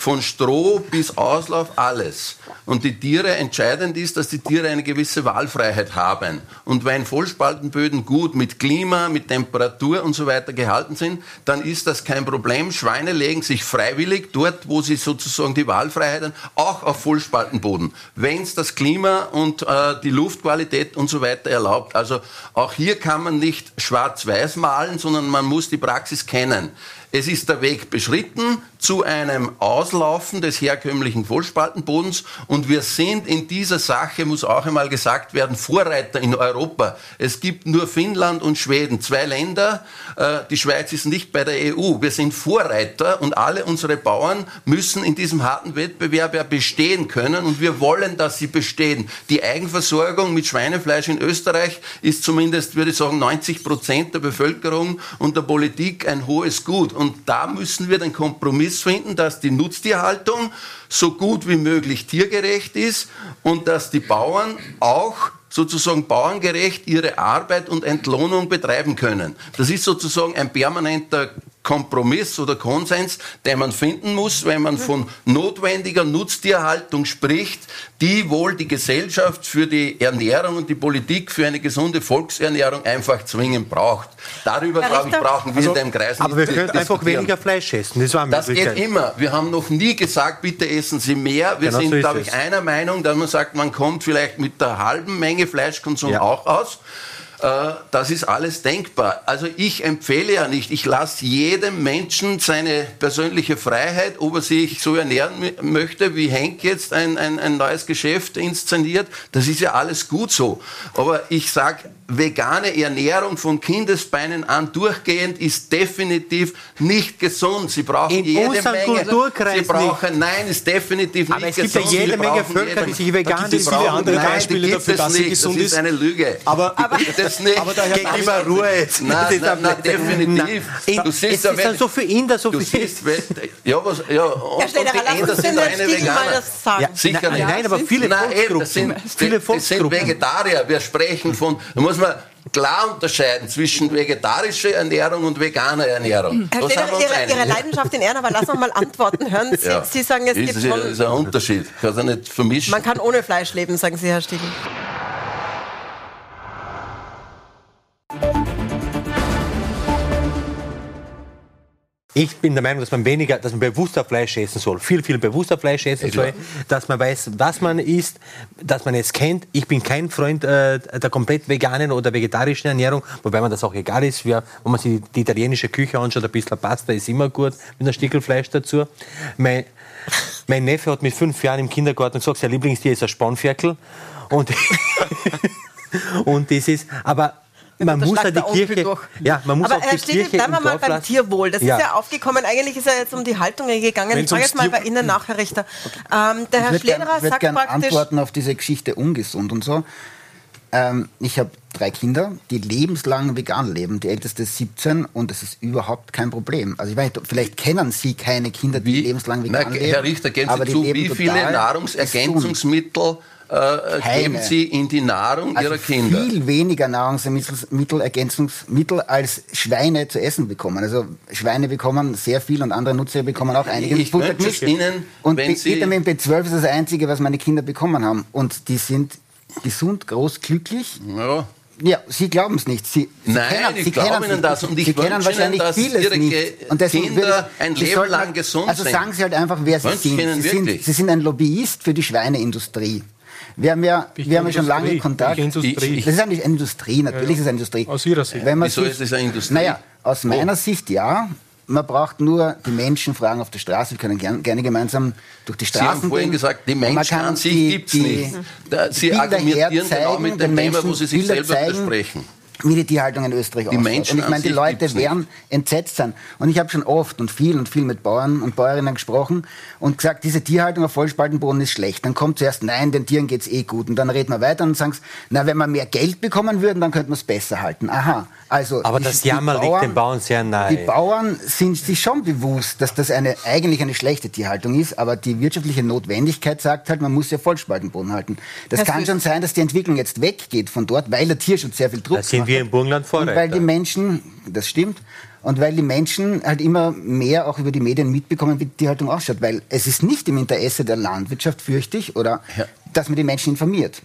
von Stroh bis Auslauf, alles. Und die Tiere, entscheidend ist, dass die Tiere eine gewisse Wahlfreiheit haben. Und wenn Vollspaltenböden gut mit Klima, mit Temperatur und so weiter gehalten sind, dann ist das kein Problem. Schweine legen sich freiwillig dort, wo sie sozusagen die Wahlfreiheit haben, auch auf Vollspaltenboden, wenn es das Klima und äh, die Luftqualität und so weiter erlaubt. Also auch hier kann man nicht schwarz-weiß malen, sondern man muss die Praxis kennen. Es ist der Weg beschritten zu einem Auslaufen des herkömmlichen Vollspaltenbodens und wir sind in dieser Sache, muss auch einmal gesagt werden, Vorreiter in Europa. Es gibt nur Finnland und Schweden, zwei Länder. Äh, die Schweiz ist nicht bei der EU. Wir sind Vorreiter und alle unsere Bauern müssen in diesem harten Wettbewerb ja bestehen können und wir wollen, dass sie bestehen. Die Eigenversorgung mit Schweinefleisch in Österreich ist zumindest, würde ich sagen, 90 Prozent der Bevölkerung und der Politik ein hohes Gut. Und da müssen wir den Kompromiss finden, dass die Nutztierhaltung so gut wie möglich tiergerecht ist und dass die Bauern auch sozusagen bauerngerecht ihre Arbeit und Entlohnung betreiben können. Das ist sozusagen ein permanenter Kompromiss oder Konsens, den man finden muss, wenn man von notwendiger Nutztierhaltung spricht, die wohl die Gesellschaft für die Ernährung und die Politik für eine gesunde Volksernährung einfach zwingend braucht. Darüber, glaube ich, brauchen wir also, dem Kreis nicht Aber wir können einfach weniger Fleisch essen. Das, war das geht immer. Wir haben noch nie gesagt, bitte essen Sie mehr. Wir genau sind, so glaube ich, einer Meinung, dass man sagt, man kommt vielleicht mit der halben Menge Fleischkonsum ja. auch aus. Äh, das ist alles denkbar. Also ich empfehle ja nicht, ich lasse jedem Menschen seine persönliche Freiheit, ob er sich so ernähren möchte, wie Henk jetzt ein, ein, ein neues Geschäft inszeniert. Das ist ja alles gut so. Aber ich sage, vegane Ernährung von Kindesbeinen an durchgehend ist definitiv nicht gesund. Sie brauchen In jede Menge. Kulturkreis Sie brauchen, nicht. nein, ist definitiv nicht gesund. Aber es gibt ja jede Menge Völker, die sich vegan ernähren. viele andere Beispiele dafür, dass sie gesund ist. Das ist eine Lüge. Aber, aber das nicht. Aber der Herr immer Ruhe jetzt. Nein, nein, nein, definitiv. Na, du siehst, es ist dann so für ihn, dass so viel siehst, ja, was, ja, und, und die Inder sind eine Veganer. Ja, Sicher nicht. Nein, aber viele Volksgruppen. Viele Volksgruppen. sind Vegetarier. Wir sprechen von, da muss man klar unterscheiden zwischen vegetarischer Ernährung und veganer Ernährung. Herr Steiner, Ihre, Ihre, Leidenschaft in Ehren, aber lassen wir mal antworten hören. Sie, ja. Sie sagen, es ist, gibt. Das ist ein Unterschied. Kann nicht vermischen. Man kann ohne Fleisch leben, sagen Sie, Herr Stiegel. Ich bin der Meinung, dass man weniger, dass man bewusster Fleisch essen soll. Viel, viel bewusster Fleisch essen soll. Dass man weiß, was man isst, dass man es kennt. Ich bin kein Freund äh, der komplett veganen oder vegetarischen Ernährung, wobei man das auch egal ist. Wir, wenn man sich die italienische Küche anschaut, ein bisschen Pasta ist immer gut, mit einem Stickelfleisch dazu. Mein, mein Neffe hat mit fünf Jahren im Kindergarten gesagt, sein Lieblingstier ist ein Spanferkel. Und, und das ist, aber man muss ja die Kirche, durch. ja, man muss Aber auch die Stiegel, Kirche bleiben wir mal beim Tierwohl. Das ja. ist ja aufgekommen. Eigentlich ist ja jetzt um die Haltung gegangen. Wenn ich frage jetzt mal bei Ihnen nach, Herr Richter. Ähm, der Herr Schlederer sagt gern praktisch... antworten auf diese Geschichte ungesund und so. Ähm, ich habe drei Kinder, die lebenslang vegan leben. Die älteste ist 17 und das ist überhaupt kein Problem. Also ich weiß, vielleicht kennen Sie keine Kinder, die wie, lebenslang vegan na, leben. Herr Richter, gehen Sie zu, wie viele Nahrungsergänzungsmittel äh, geben Sie in die Nahrung also Ihrer Kinder? Viel weniger Nahrungsmittel, Ergänzungsmittel als Schweine zu essen bekommen. Also Schweine bekommen sehr viel und andere Nutzer bekommen auch einiges. Ich wünsche es Ihnen, und wenn Sie Vitamin B12 ist das Einzige, was meine Kinder bekommen haben. Und die sind gesund, groß, glücklich. Ja. Ja, Sie glauben es nicht. Sie, Sie Nein, kennen, ich glaube Ihnen das und ich Sie kennen wahrscheinlich dass vieles Ihre nicht. Und Kinder ein Leben lang gesund Also sagen Sie halt einfach, wer Sie sind. Sie, sind. Sie sind ein Lobbyist für die Schweineindustrie. Wir haben ja, wir haben ja schon lange Kontakt. Industrie? Das ist eine Industrie, natürlich ja, ja. ist es eine Industrie. Aus Ihrer Sicht. Wenn man Wieso sich, ist es eine Industrie? Naja, aus meiner oh. Sicht ja. Man braucht nur die Menschen fragen auf der Straße. Wir können gern, gerne gemeinsam durch die Straßen Sie haben vorhin gesagt, die Menschen an sich gibt es nicht. Sie argumentieren genau mit dem Thema, wo Sie sich selber zeigen, widersprechen wie die Tierhaltung in Österreich die ausschaut. Menschen und ich meine, die Leute werden entsetzt sein. Und ich habe schon oft und viel und viel mit Bauern und Bäuerinnen gesprochen und gesagt, diese Tierhaltung auf Vollspaltenboden ist schlecht. Dann kommt zuerst, nein, den Tieren geht's eh gut. Und dann reden wir weiter und sagen, na, wenn wir mehr Geld bekommen würden, dann könnten wir es besser halten. Aha. Also, Aber das Jammer liegt den Bauern sehr nahe. Die Bauern sind sich schon bewusst, dass das eine, eigentlich eine schlechte Tierhaltung ist, aber die wirtschaftliche Notwendigkeit sagt halt, man muss ja Vollspaltenboden halten. Das, das kann schon sein, dass die Entwicklung jetzt weggeht von dort, weil der Tierschutz sehr viel Druck da sind wir im Burgenland Vorreiter. Und weil die Menschen, das stimmt, Und weil die Menschen halt immer mehr auch über die Medien mitbekommen, wie die Haltung ausschaut. Weil es ist nicht im Interesse der Landwirtschaft, fürchte ich, oder dass man die Menschen informiert.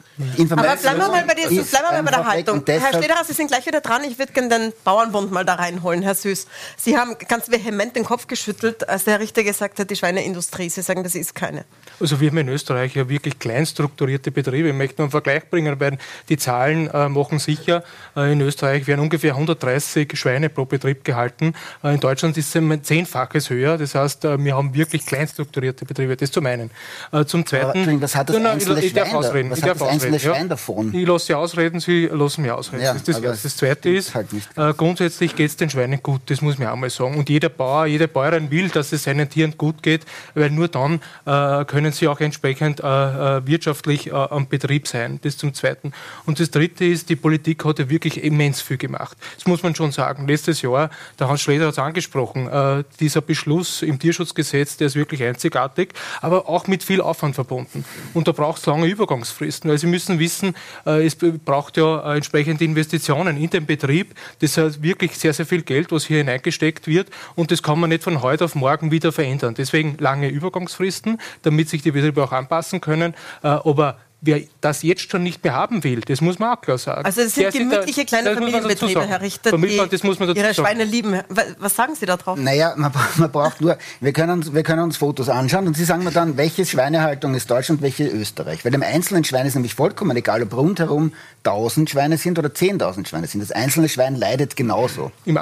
Aber bleiben wir mal bei, der, ist bleiben wir mal bei der Haltung. Herr Schlederer, Sie sind gleich wieder dran. Ich würde gerne den Bauernbund mal da reinholen, Herr Süß. Sie haben ganz vehement den Kopf geschüttelt, als der Richter gesagt hat, die Schweineindustrie. Sie sagen, das ist keine. Also wir haben in Österreich ja wirklich kleinstrukturierte Betriebe. Ich möchte nur einen Vergleich bringen, weil die Zahlen äh, machen sicher, äh, in Österreich werden ungefähr 130 Schweine pro Betrieb gehalten. Äh, in Deutschland ist es ein Zehnfaches höher. Das heißt, äh, wir haben wirklich kleinstrukturierte Betriebe. Das zum einen. Äh, zum zweiten... Entschuldigung, was hat das nein, einzelne ich, Schwein ausreden. was ich hat das einzelne ausreden, Schwein davon? Ich lasse Sie ausreden, Sie lassen mich ausreden. Ja, das, ist das, Erste. das Zweite ist, halt äh, grundsätzlich geht es den Schweinen gut. Das muss man auch mal sagen. Und jeder Bauer, jede Bäuerin will, dass es seinen Tieren gut geht, weil nur dann äh, können sie auch entsprechend äh, äh, wirtschaftlich äh, am Betrieb sein. Das zum Zweiten. Und das Dritte ist, die Politik hat ja wirklich immens viel gemacht. Das muss man schon sagen. Letztes Jahr, der Hans Schleder hat es angesprochen, äh, dieser Beschluss im Tierschutzgesetz, der ist wirklich einzigartig, aber auch mit viel Aufwand verbunden. Und da braucht lange Übergangsfristen, weil Sie müssen wissen, äh, es braucht ja äh, entsprechende Investitionen in den Betrieb. Das ist wirklich sehr, sehr viel Geld, was hier hineingesteckt wird und das kann man nicht von heute auf morgen wieder verändern. Deswegen lange Übergangsfristen, damit sich die Betriebe auch anpassen können. Äh, Aber wer das jetzt schon nicht mehr haben will, das muss man auch klar sagen. Also es sind Der sieht da- gemütliche kleine Familienbetriebe, sagen. Herr Richter, die das muss man dazu ihre sagen. Schweine lieben. Wa- Was sagen Sie da drauf? Naja, man, man braucht nur, wir können, uns, wir können uns Fotos anschauen und Sie sagen mir dann, welche Schweinehaltung ist Deutschland, welche Österreich. Weil dem einzelnen Schwein ist nämlich vollkommen egal, ob rundherum 1000 Schweine sind oder 10.000 Schweine sind. Das einzelne Schwein leidet genauso. Im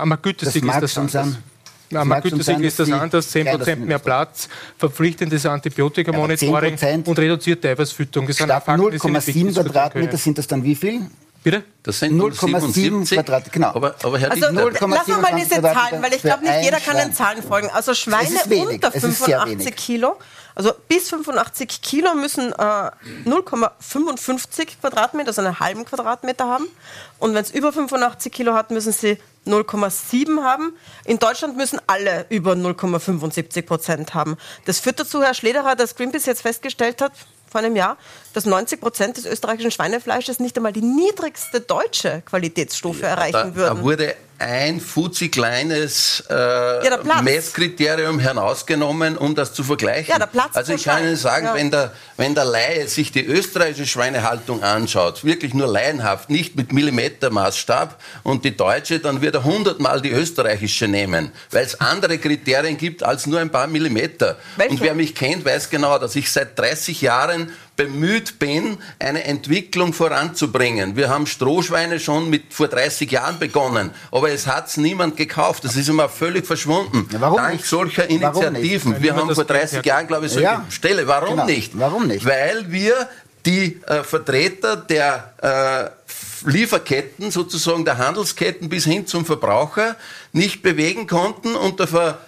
mag ist das schon anders. sein. Das mag sein, ist das anders, 10% kleiner mehr. Platz, verpflichtendes Antibiotikamonitoring 10% und reduzierte Eiweißfütterung. Das sind auch Statt Fakten, die Sie nicht 0,7 wichtig diskutieren Quadratmeter sind das dann wie viel? Bitte? Das sind 0,7 Quadrat, genau. Aber, aber Herr Also Dietler, 0,7 lassen wir mal diese Quadratmeter Zahlen, weil ich glaube, nicht jeder kann den Schwein. Zahlen folgen. Also Schweine unter es ist sehr 85 wenig. Kilo, also bis 85 Kilo müssen äh, 0,55 Quadratmeter, also einen halben Quadratmeter haben. Und wenn es über 85 Kilo hat, müssen sie 0,7 haben. In Deutschland müssen alle über 0,75 Prozent haben. Das führt dazu, Herr Schlederer, dass Greenpeace jetzt festgestellt hat, vor einem Jahr, dass 90 Prozent des österreichischen Schweinefleisches nicht einmal die niedrigste deutsche Qualitätsstufe erreichen da, würden. da wurde ein futzi kleines der äh, Platz. Messkriterium herausgenommen, um das zu vergleichen. Ja, der Platz also ich kann. Ihnen sagen, Ja. wenn, der, wenn der Laie sich die österreichische Schweinehaltung anschaut, wirklich nur laienhaft, nicht mit Millimetermaßstab und die deutsche, dann wird er hundertmal die österreichische nehmen, weil es andere Kriterien gibt als nur ein paar Millimeter. Welche? Und wer mich kennt, weiß genau, dass ich seit 30 Jahren bemüht bin, eine Entwicklung voranzubringen. Wir haben Strohschweine schon mit vor 30 Jahren begonnen, aber es hat es niemand gekauft. Das ist immer völlig verschwunden. Ja, warum Dank nicht? solcher Warum Initiativen. nicht? Wir Weil haben vor das Geld 30 Jahren, glaube ich, solche Ja, Stelle. Warum genau. nicht? Warum nicht? Weil wir die äh, Vertreter der äh, Lieferketten, sozusagen der Handelsketten bis hin zum Verbraucher nicht bewegen konnten und der Ver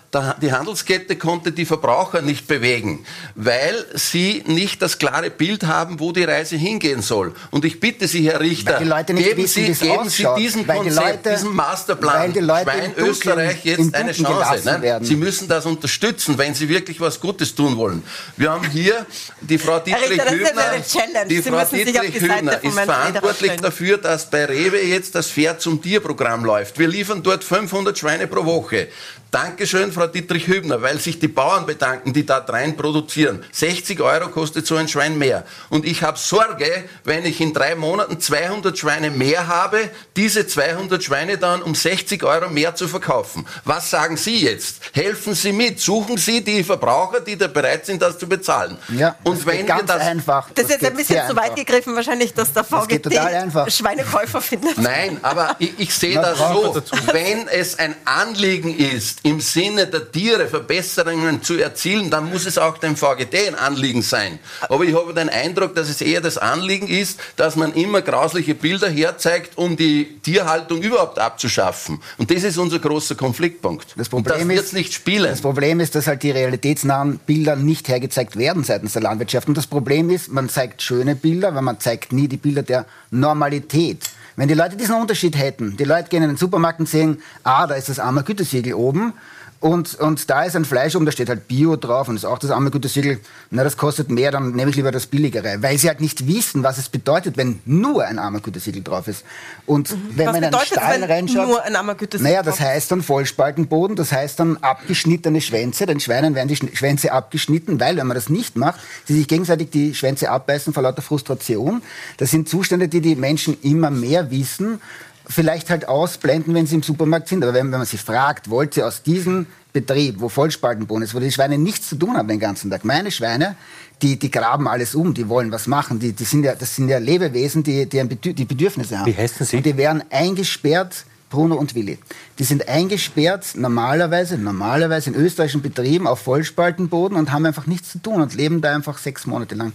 die Handelskette konnte die Verbraucher nicht bewegen, weil sie nicht das klare Bild haben, wo die Reise hingehen soll. Und ich bitte Sie, Herr Richter, Weil die Leute nicht geben, wissen, Sie, geben Sie diesem Weil die Konzept, Leute- diesem Masterplan die Leute Schwein Dunkeln- Österreich jetzt eine Chance. Ne? werden. Sie müssen das unterstützen, wenn Sie wirklich was Gutes tun wollen. Wir haben hier die Frau Dietrich-Hübner. eine Challenge. Die Frau Dietrich-Hübner ist verantwortlich dafür, dass bei Rewe jetzt das Pferd zum Tier-Programm läuft. Wir liefern dort 500 Schweine pro Woche. Dankeschön, Frau Dietrich-Hübner, weil sich die Bauern bedanken, die da rein produzieren. 60 Euro kostet so ein Schwein mehr. Und ich habe Sorge, wenn ich in drei Monaten 200 Schweine mehr habe, diese 200 Schweine dann um 60 Euro mehr zu verkaufen. Was sagen Sie jetzt? Helfen Sie mit. Suchen Sie die Verbraucher, die da bereit sind, das zu bezahlen. Ja, Und das wenn wir ganz das einfach. Das ist jetzt ein bisschen zu weit einfach. gegriffen, wahrscheinlich, dass der geht total einfach. VGT Schweinekäufer findet. Nein, aber ich, ich sehe das so. Wenn es ein Anliegen ist, im Sinne der Tiere Verbesserungen zu erzielen, dann muss es auch dem VGT ein Anliegen sein. Aber ich habe den Eindruck, dass es eher das Anliegen ist, dass man immer grausliche Bilder herzeigt, um die Tierhaltung überhaupt abzuschaffen. Und das ist unser großer Konfliktpunkt. Das Problem ist- nicht spielen. Das Problem ist, dass halt die realitätsnahen Bilder nicht hergezeigt werden seitens der Landwirtschaft. Und das Problem ist, man zeigt schöne Bilder, aber man zeigt nie die Bilder der Normalität. Wenn die Leute diesen Unterschied hätten, die Leute gehen in den Supermarkt und sehen, ah, da ist das arme Gütesiegel oben Und, und da ist ein Fleisch um, da steht halt Bio drauf und ist auch das arme gute Siegel. Na, das kostet mehr, dann nehme ich lieber das billigere. Weil sie halt nicht wissen, was es bedeutet, wenn nur ein armer gute Siegel drauf ist. Und wenn Was man in einen Stall wenn reinschaut. nur ein Ammergütesiegel Naja, das drauf ist? heißt dann Vollspaltenboden, das heißt dann abgeschnittene Schwänze. Den Schweinen werden die Schwänze abgeschnitten, weil, wenn man das nicht macht, sie sich gegenseitig die Schwänze abbeißen vor lauter Frustration. Das sind Zustände, die die Menschen immer mehr wissen, vielleicht halt ausblenden, wenn sie im Supermarkt sind. Aber wenn, wenn man sie fragt, wollt ihr aus diesem Betrieb, wo Vollspaltenboden ist, wo die Schweine nichts zu tun haben den ganzen Tag. Meine Schweine, die, die graben alles um, die wollen was machen. Die, die sind ja, das sind ja Lebewesen, die, die, Bedür die Bedürfnisse haben. Wie heißen sie? Und die werden eingesperrt, Bruno und Willi. Die sind eingesperrt normalerweise, normalerweise in österreichischen Betrieben auf Vollspaltenboden und haben einfach nichts zu tun und leben da einfach sechs Monate lang.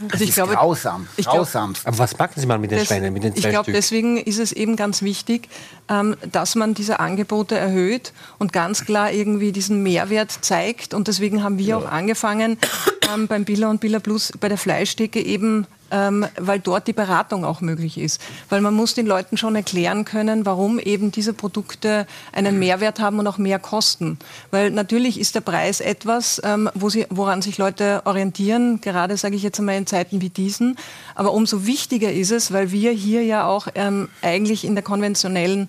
Das Also ich ist glaube- grausam, ich glaube- grausamst. Aber was machen Sie mal mit den Das- Schweinen, mit den ich zwei glaube, Stück? deswegen ist es eben ganz wichtig, dass man diese Angebote erhöht und ganz klar irgendwie diesen Mehrwert zeigt. Und deswegen haben wir auch angefangen ähm, beim Billa und Billa Plus bei der Fleischtheke eben ähm, weil dort die Beratung auch möglich ist. Weil man muss den Leuten schon erklären können, warum eben diese Produkte einen Mehrwert haben und auch mehr kosten. Weil natürlich ist der Preis etwas, ähm, wo sie, woran sich Leute orientieren, gerade sage ich jetzt einmal in Zeiten wie diesen. Aber umso wichtiger ist es, weil wir hier ja auch ähm, eigentlich in der konventionellen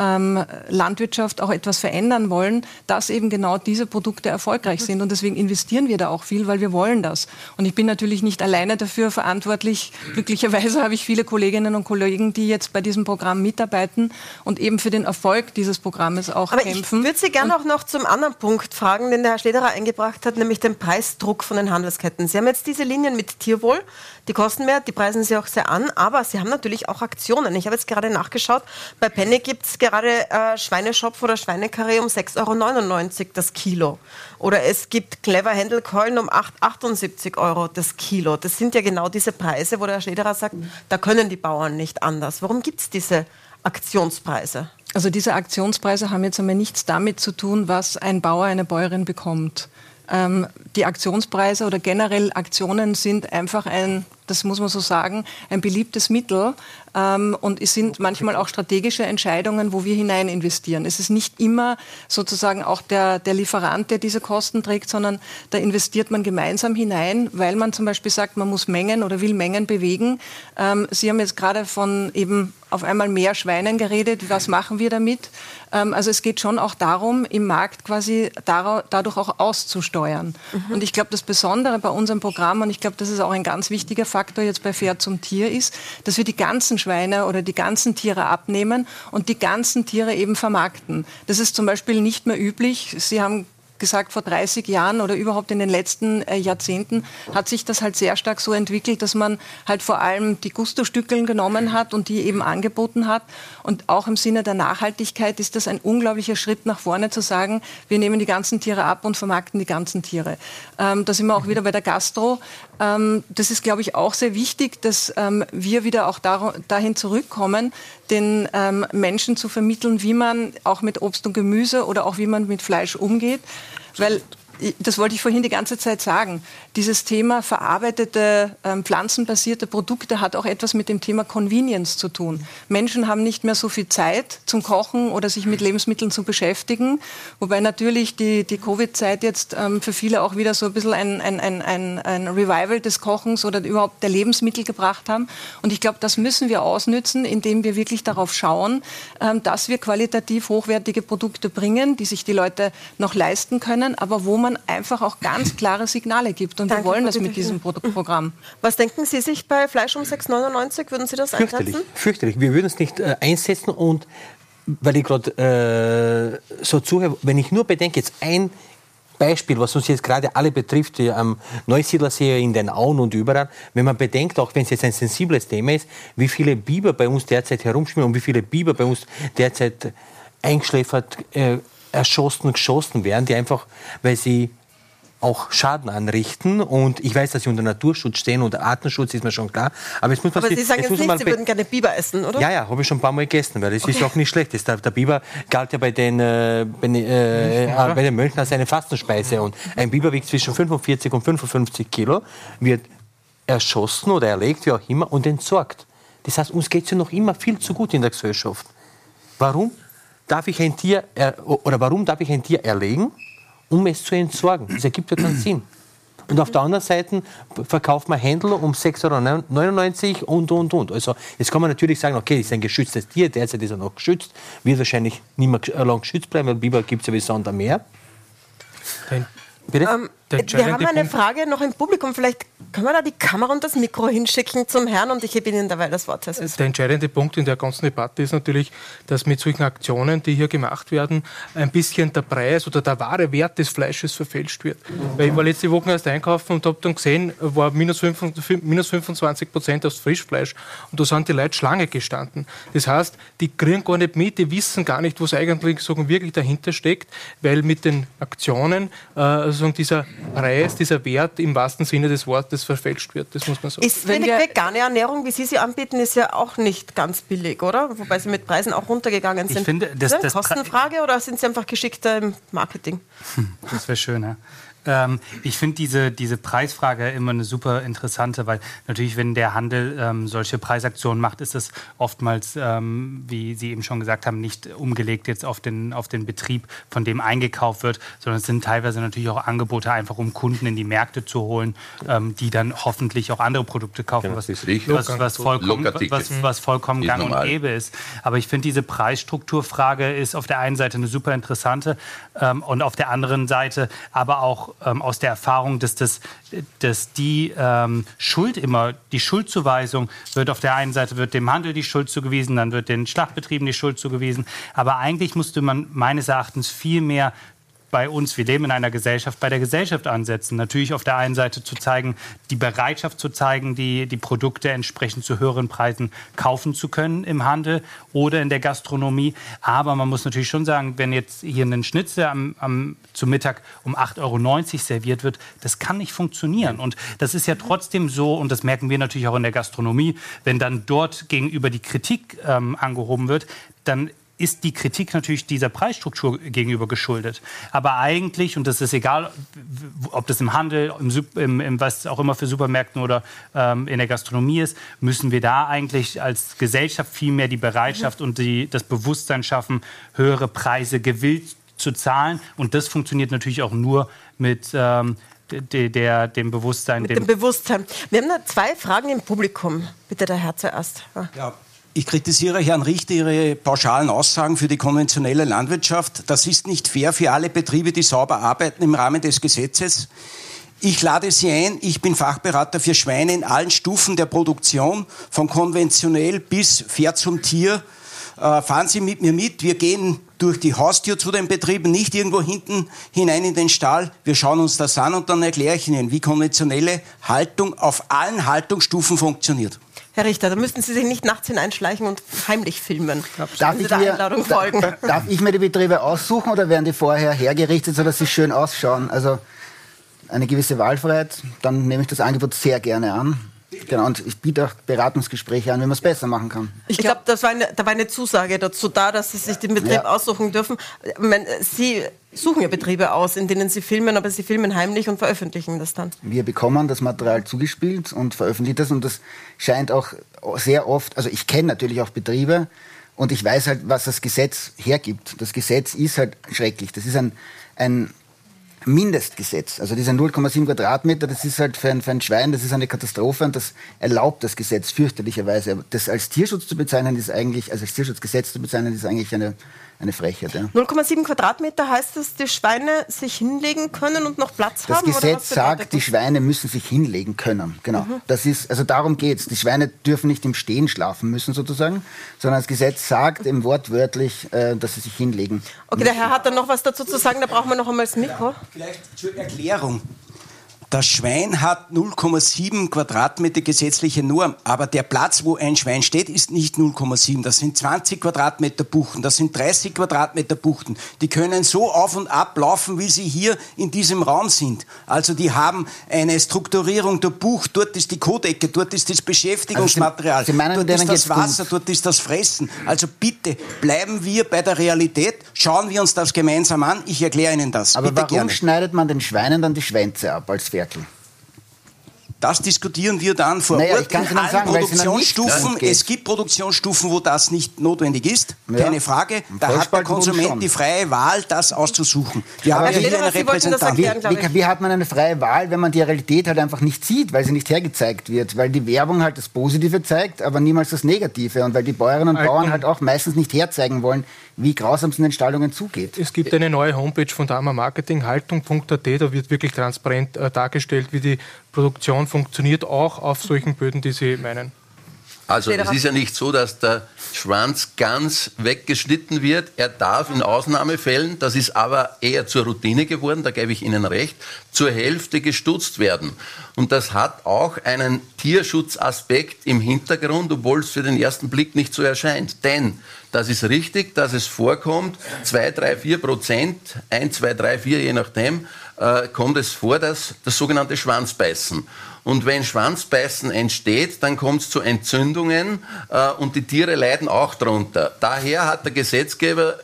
ähm, Landwirtschaft auch etwas verändern wollen, dass eben genau diese Produkte erfolgreich sind. Und deswegen investieren wir da auch viel, weil wir wollen das. Und ich bin natürlich nicht alleine dafür verantwortlich. Glücklicherweise habe ich viele Kolleginnen und Kollegen, die jetzt bei diesem Programm mitarbeiten und eben für den Erfolg dieses Programmes auch Aber ich kämpfen. würde Sie gerne auch noch zum anderen Punkt fragen, den der Herr Schlederer eingebracht hat, nämlich den Preisdruck von den Handelsketten. Sie haben jetzt diese Linien mit Tierwohl, die kosten mehr, die preisen Sie auch sehr an, aber Sie haben natürlich auch Aktionen. Ich habe jetzt gerade nachgeschaut, bei Penny gibt es gerade äh, Schweineschopf oder Schweinekarree um 6,99 Euro das Kilo. Oder es gibt Clever Händelkeulen um 8,78 Euro das Kilo. Das sind ja genau diese Preise, wo der Herr Schlederer sagt, da können die Bauern nicht anders. Warum gibt es diese Aktionspreise? Also diese Aktionspreise haben jetzt einmal nichts damit zu tun, was ein Bauer, eine Bäuerin bekommt. Ähm, die Aktionspreise oder generell Aktionen sind einfach ein, das muss man so sagen, ein beliebtes Mittel ähm, und es sind manchmal auch strategische Entscheidungen, wo wir hinein investieren. Es ist nicht immer sozusagen auch der, der Lieferant, der diese Kosten trägt, sondern da investiert man gemeinsam hinein, weil man zum Beispiel sagt, man muss Mengen oder will Mengen bewegen. Ähm, Sie haben jetzt gerade von eben auf einmal mehr Schweinen geredet. Was machen wir damit? Ähm, also es geht schon auch darum, im Markt quasi dadurch auch auszusteuern. Und ich glaube, das Besondere bei unserem Programm, und ich glaube, das ist auch ein ganz wichtiger Faktor jetzt bei Fair zum Tier, ist, dass wir die ganzen Schweine oder die ganzen Tiere abnehmen und die ganzen Tiere eben vermarkten. Das ist zum Beispiel nicht mehr üblich. Sie haben gesagt, vor 30 Jahren oder überhaupt in den letzten äh, Jahrzehnten hat sich das halt sehr stark so entwickelt, dass man halt vor allem die Gusto-Stückeln genommen hat und die eben angeboten hat. Und auch im Sinne der Nachhaltigkeit ist das ein unglaublicher Schritt nach vorne zu sagen, wir nehmen die ganzen Tiere ab und vermarkten die ganzen Tiere. Ähm, da sind wir auch wieder bei der Gastro. Ähm, das ist, glaube ich, auch sehr wichtig, dass ähm, wir wieder auch dahin zurückkommen, den ähm, Menschen zu vermitteln, wie man auch mit Obst und Gemüse oder auch wie man mit Fleisch umgeht. Weil das wollte ich vorhin die ganze Zeit sagen. Dieses Thema verarbeitete, ähm, pflanzenbasierte Produkte hat auch etwas mit dem Thema Convenience zu tun. Menschen haben nicht mehr so viel Zeit zum Kochen oder sich mit Lebensmitteln zu beschäftigen. Wobei natürlich die, die Covid-Zeit jetzt ähm, für viele auch wieder so ein bisschen ein, ein, ein, ein, ein Revival des Kochens oder überhaupt der Lebensmittel gebracht haben. Und ich glaube, das müssen wir ausnützen, indem wir wirklich darauf schauen, ähm, dass wir qualitativ hochwertige Produkte bringen, die sich die Leute noch leisten können, aber wo man einfach auch ganz klare Signale gibt. Und Danke, wir wollen das mit diesem Produktprogramm. Was denken Sie sich bei Fleisch um 6,99? Würden Sie das Fürchterlich, einsetzen? fürchterlich. Wir würden es nicht äh, einsetzen und weil ich gerade äh, so zuhöre, wenn ich nur bedenke, jetzt ein Beispiel, was uns jetzt gerade alle betrifft, hier am Neusiedlersee, in den Auen und überall, wenn man bedenkt, auch wenn es jetzt ein sensibles Thema ist, wie viele Biber bei uns derzeit herumschwimmen und wie viele Biber bei uns derzeit eingeschläfert, äh, erschossen, geschossen werden, die einfach, weil sie auch Schaden anrichten. Und ich weiß, dass sie unter Naturschutz stehen und Artenschutz ist mir schon klar. Aber jetzt muss man Aber Sie sagen jetzt nicht, Sie würden gerne Biber essen, oder? ja, ja, habe ich schon ein paar Mal gegessen, weil das ist auch nicht schlecht. Der, der Biber galt ja bei den, äh, bei, äh, äh, bei den Mönchen als eine Fastenspeise. Und ein Biber wiegt zwischen 45 und 55 Kilo, wird erschossen oder erlegt, wie auch immer, und entsorgt. Das heißt, uns geht es ja noch immer viel zu gut in der Gesellschaft. Warum? darf ich ein Tier, oder warum darf ich ein Tier erlegen, um es zu entsorgen? Das ergibt ja keinen Sinn. Und auf der anderen Seite verkauft man Händler um 6,99 Euro und, und, und. Also jetzt kann man natürlich sagen, okay, das ist ein geschütztes Tier, derzeit ist er noch geschützt, wird wahrscheinlich nicht mehr lang geschützt bleiben, weil Biber gibt es ja wie Sand am Meer. Bitte? Ähm, wir haben eine Frage noch im Publikum. Vielleicht können wir da die Kamera und das Mikro hinschicken zum Herrn und ich gebe Ihnen dabei das Wort. Das der entscheidende Punkt in der ganzen Debatte ist natürlich, dass mit solchen Aktionen, die hier gemacht werden, ein bisschen der Preis oder der wahre Wert des Fleisches verfälscht wird. Weil ich war letzte Woche erst einkaufen und habe dann gesehen, war minus, 25 Prozent aufs Frischfleisch und da sind die Leute Schlange gestanden. Das heißt, die kriegen gar nicht mit, die wissen gar nicht, was eigentlich sagen, wirklich dahinter steckt, weil mit den Aktionen äh, sagen, dieser Preis, dieser Wert im wahrsten Sinne des Wortes verfälscht wird. Das muss man sagen. Ist eine vegane Ernährung, wie Sie sie anbieten, ist ja auch nicht ganz billig, oder? Wobei Sie mit Preisen auch runtergegangen sind. Ich finde, das, das Kostenfrage oder sind Sie einfach geschickter im Marketing? Das wäre schön, ja. Ähm, ich finde diese, diese Preisfrage immer eine super interessante, weil natürlich, wenn der Handel ähm, solche Preisaktionen macht, ist das oftmals, ähm, wie Sie eben schon gesagt haben, nicht umgelegt jetzt auf den, auf den Betrieb, von dem eingekauft wird, sondern es sind teilweise natürlich auch Angebote, einfach um Kunden in die Märkte zu holen, ähm, die dann hoffentlich auch andere Produkte kaufen, ja, was, was, was, vollkommen, was, was vollkommen gang und gäbe ist. Aber ich finde, diese Preisstrukturfrage ist auf der einen Seite eine super interessante ähm, und auf der anderen Seite aber auch ähm, aus der Erfahrung, dass, das, dass die ähm, Schuld immer, die Schuldzuweisung wird auf der einen Seite wird dem Handel die Schuld zugewiesen, dann wird den Schlachtbetrieben die Schuld zugewiesen. Aber eigentlich musste man meines Erachtens viel mehr bei uns, wir leben in einer Gesellschaft, bei der Gesellschaft ansetzen. Natürlich auf der einen Seite zu zeigen, die Bereitschaft zu zeigen, die, die Produkte entsprechend zu höheren Preisen kaufen zu können im Handel oder in der Gastronomie. Aber man muss natürlich schon sagen, wenn jetzt hier ein Schnitzel am, am, zum Mittag um 8,90 Euro serviert wird, das kann nicht funktionieren. Und das ist ja trotzdem so, und das merken wir natürlich auch in der Gastronomie, wenn dann dort gegenüber die Kritik ähm, angehoben wird, dann ist die Kritik natürlich dieser Preisstruktur gegenüber geschuldet. Aber eigentlich, und das ist egal, ob das im Handel, im, im, im was auch immer für Supermärkten oder ähm, in der Gastronomie ist, müssen wir da eigentlich als Gesellschaft viel mehr die Bereitschaft und die, das Bewusstsein schaffen, höhere Preise gewillt zu zahlen. Und das funktioniert natürlich auch nur mit ähm, de, der, dem Bewusstsein. Mit dem, dem Bewusstsein. Wir haben da zwei Fragen im Publikum. Bitte der Herr zuerst. Ja, ich kritisiere Herrn Richter Ihre pauschalen Aussagen für die konventionelle Landwirtschaft. Das ist nicht fair für alle Betriebe, die sauber arbeiten im Rahmen des Gesetzes. Ich lade Sie ein, ich bin Fachberater für Schweine in allen Stufen der Produktion, von konventionell bis fair zum Tier. Äh, fahren Sie mit mir mit. Wir gehen durch die Haustür zu den Betrieben, nicht irgendwo hinten hinein in den Stall. Wir schauen uns das an und dann erkläre ich Ihnen, wie konventionelle Haltung auf allen Haltungsstufen funktioniert. Herr Richter, da müssten Sie sich nicht nachts hineinschleichen und heimlich filmen. Darf ich, mir, da, darf ich mir die Betriebe aussuchen oder werden die vorher hergerichtet, sodass sie schön ausschauen? Also eine gewisse Wahlfreiheit, dann nehme ich das Angebot sehr gerne an. Genau, und ich biete auch Beratungsgespräche an, wie man es besser machen kann. Ich glaube, da war eine Zusage dazu da, dass Sie sich den Betrieb ja. aussuchen dürfen. Meine, Sie suchen ja Betriebe aus, in denen Sie filmen, aber Sie filmen heimlich und veröffentlichen das dann. Wir bekommen das Material zugespielt und veröffentlichen das und das scheint auch sehr oft, also ich kenne natürlich auch Betriebe und ich weiß halt, was das Gesetz hergibt. Das Gesetz ist halt schrecklich. Das ist ein, ein Mindestgesetz. Also diese 0,7 Quadratmeter, das ist halt für ein, für ein Schwein, das ist eine Katastrophe und das erlaubt das Gesetz fürchterlicherweise. Das als Tierschutz zu bezeichnen ist eigentlich, also als Tierschutzgesetz zu bezeichnen, ist eigentlich eine eine Frechheit. Ja. 0,7 Quadratmeter heißt, dass die Schweine sich hinlegen können und noch Platz das haben? Das Gesetz sagt, die Schweine müssen sich hinlegen können. Genau. Mhm. Das ist, also darum geht es. Die Schweine dürfen nicht im Stehen schlafen müssen sozusagen, sondern das Gesetz sagt eben wortwörtlich, äh, dass sie sich hinlegen. Okay, müssen. der Herr hat dann noch was dazu zu sagen, da brauchen wir noch einmal das Mikro. Ja, vielleicht zur Erklärung. Das Schwein hat 0,7 Quadratmeter gesetzliche Norm, aber der Platz, wo ein Schwein steht, ist nicht 0,7. Das sind 20 Quadratmeter Buchten, das sind 30 Quadratmeter Buchten. Die können so auf und ab laufen, wie sie hier in diesem Raum sind. Also die haben eine Strukturierung der Bucht. Dort ist die Kodecke, dort ist das Beschäftigungsmaterial, also Sie, Sie meinen, dort ist das Wasser, dort ist das Fressen. Also bitte bleiben wir bei der Realität, schauen wir uns das gemeinsam an. Ich erkläre Ihnen das. Aber bitte warum gerne. schneidet man den Schweinen dann die Schwänze ab als Pferd? wirken. Das diskutieren wir dann vor Naja, Ort in allen sagen, Produktionsstufen. Es gibt Produktionsstufen, wo das nicht notwendig ist, Ja. keine Frage. Da hat der Konsument die freie Wahl, das auszusuchen. Wir Aber haben hier Lederer, eine Sie wollten das Repräsentantin. erklären, glaube Wie, wie hat man eine freie Wahl, wenn man die Realität halt einfach nicht sieht, weil sie nicht hergezeigt wird? Weil die Werbung halt das Positive zeigt, aber niemals das Negative. Und weil die Bäuerinnen und Bauern halt auch meistens nicht herzeigen wollen, wie grausam es in den Stallungen zugeht. Es gibt eine neue Homepage von Dama Marketing, haltung.at, da wird wirklich transparent äh, dargestellt, wie die Produktion funktioniert, auch auf solchen Böden, die Sie meinen. Also es ist ja nicht so, dass der Schwanz ganz weggeschnitten wird. Er darf in Ausnahmefällen, das ist aber eher zur Routine geworden, da gebe ich Ihnen recht, zur Hälfte gestutzt werden. Und das hat auch einen Tierschutzaspekt im Hintergrund, obwohl es für den ersten Blick nicht so erscheint. Denn das ist richtig, dass es vorkommt, 2, 3, 4 Prozent, 1, 2, 3, 4, je nachdem, äh, kommt es vor, dass das sogenannte Schwanzbeißen. Und wenn Schwanzbeißen entsteht, dann kommt es zu Entzündungen äh, und die Tiere leiden auch darunter. Daher hat der Gesetzgeber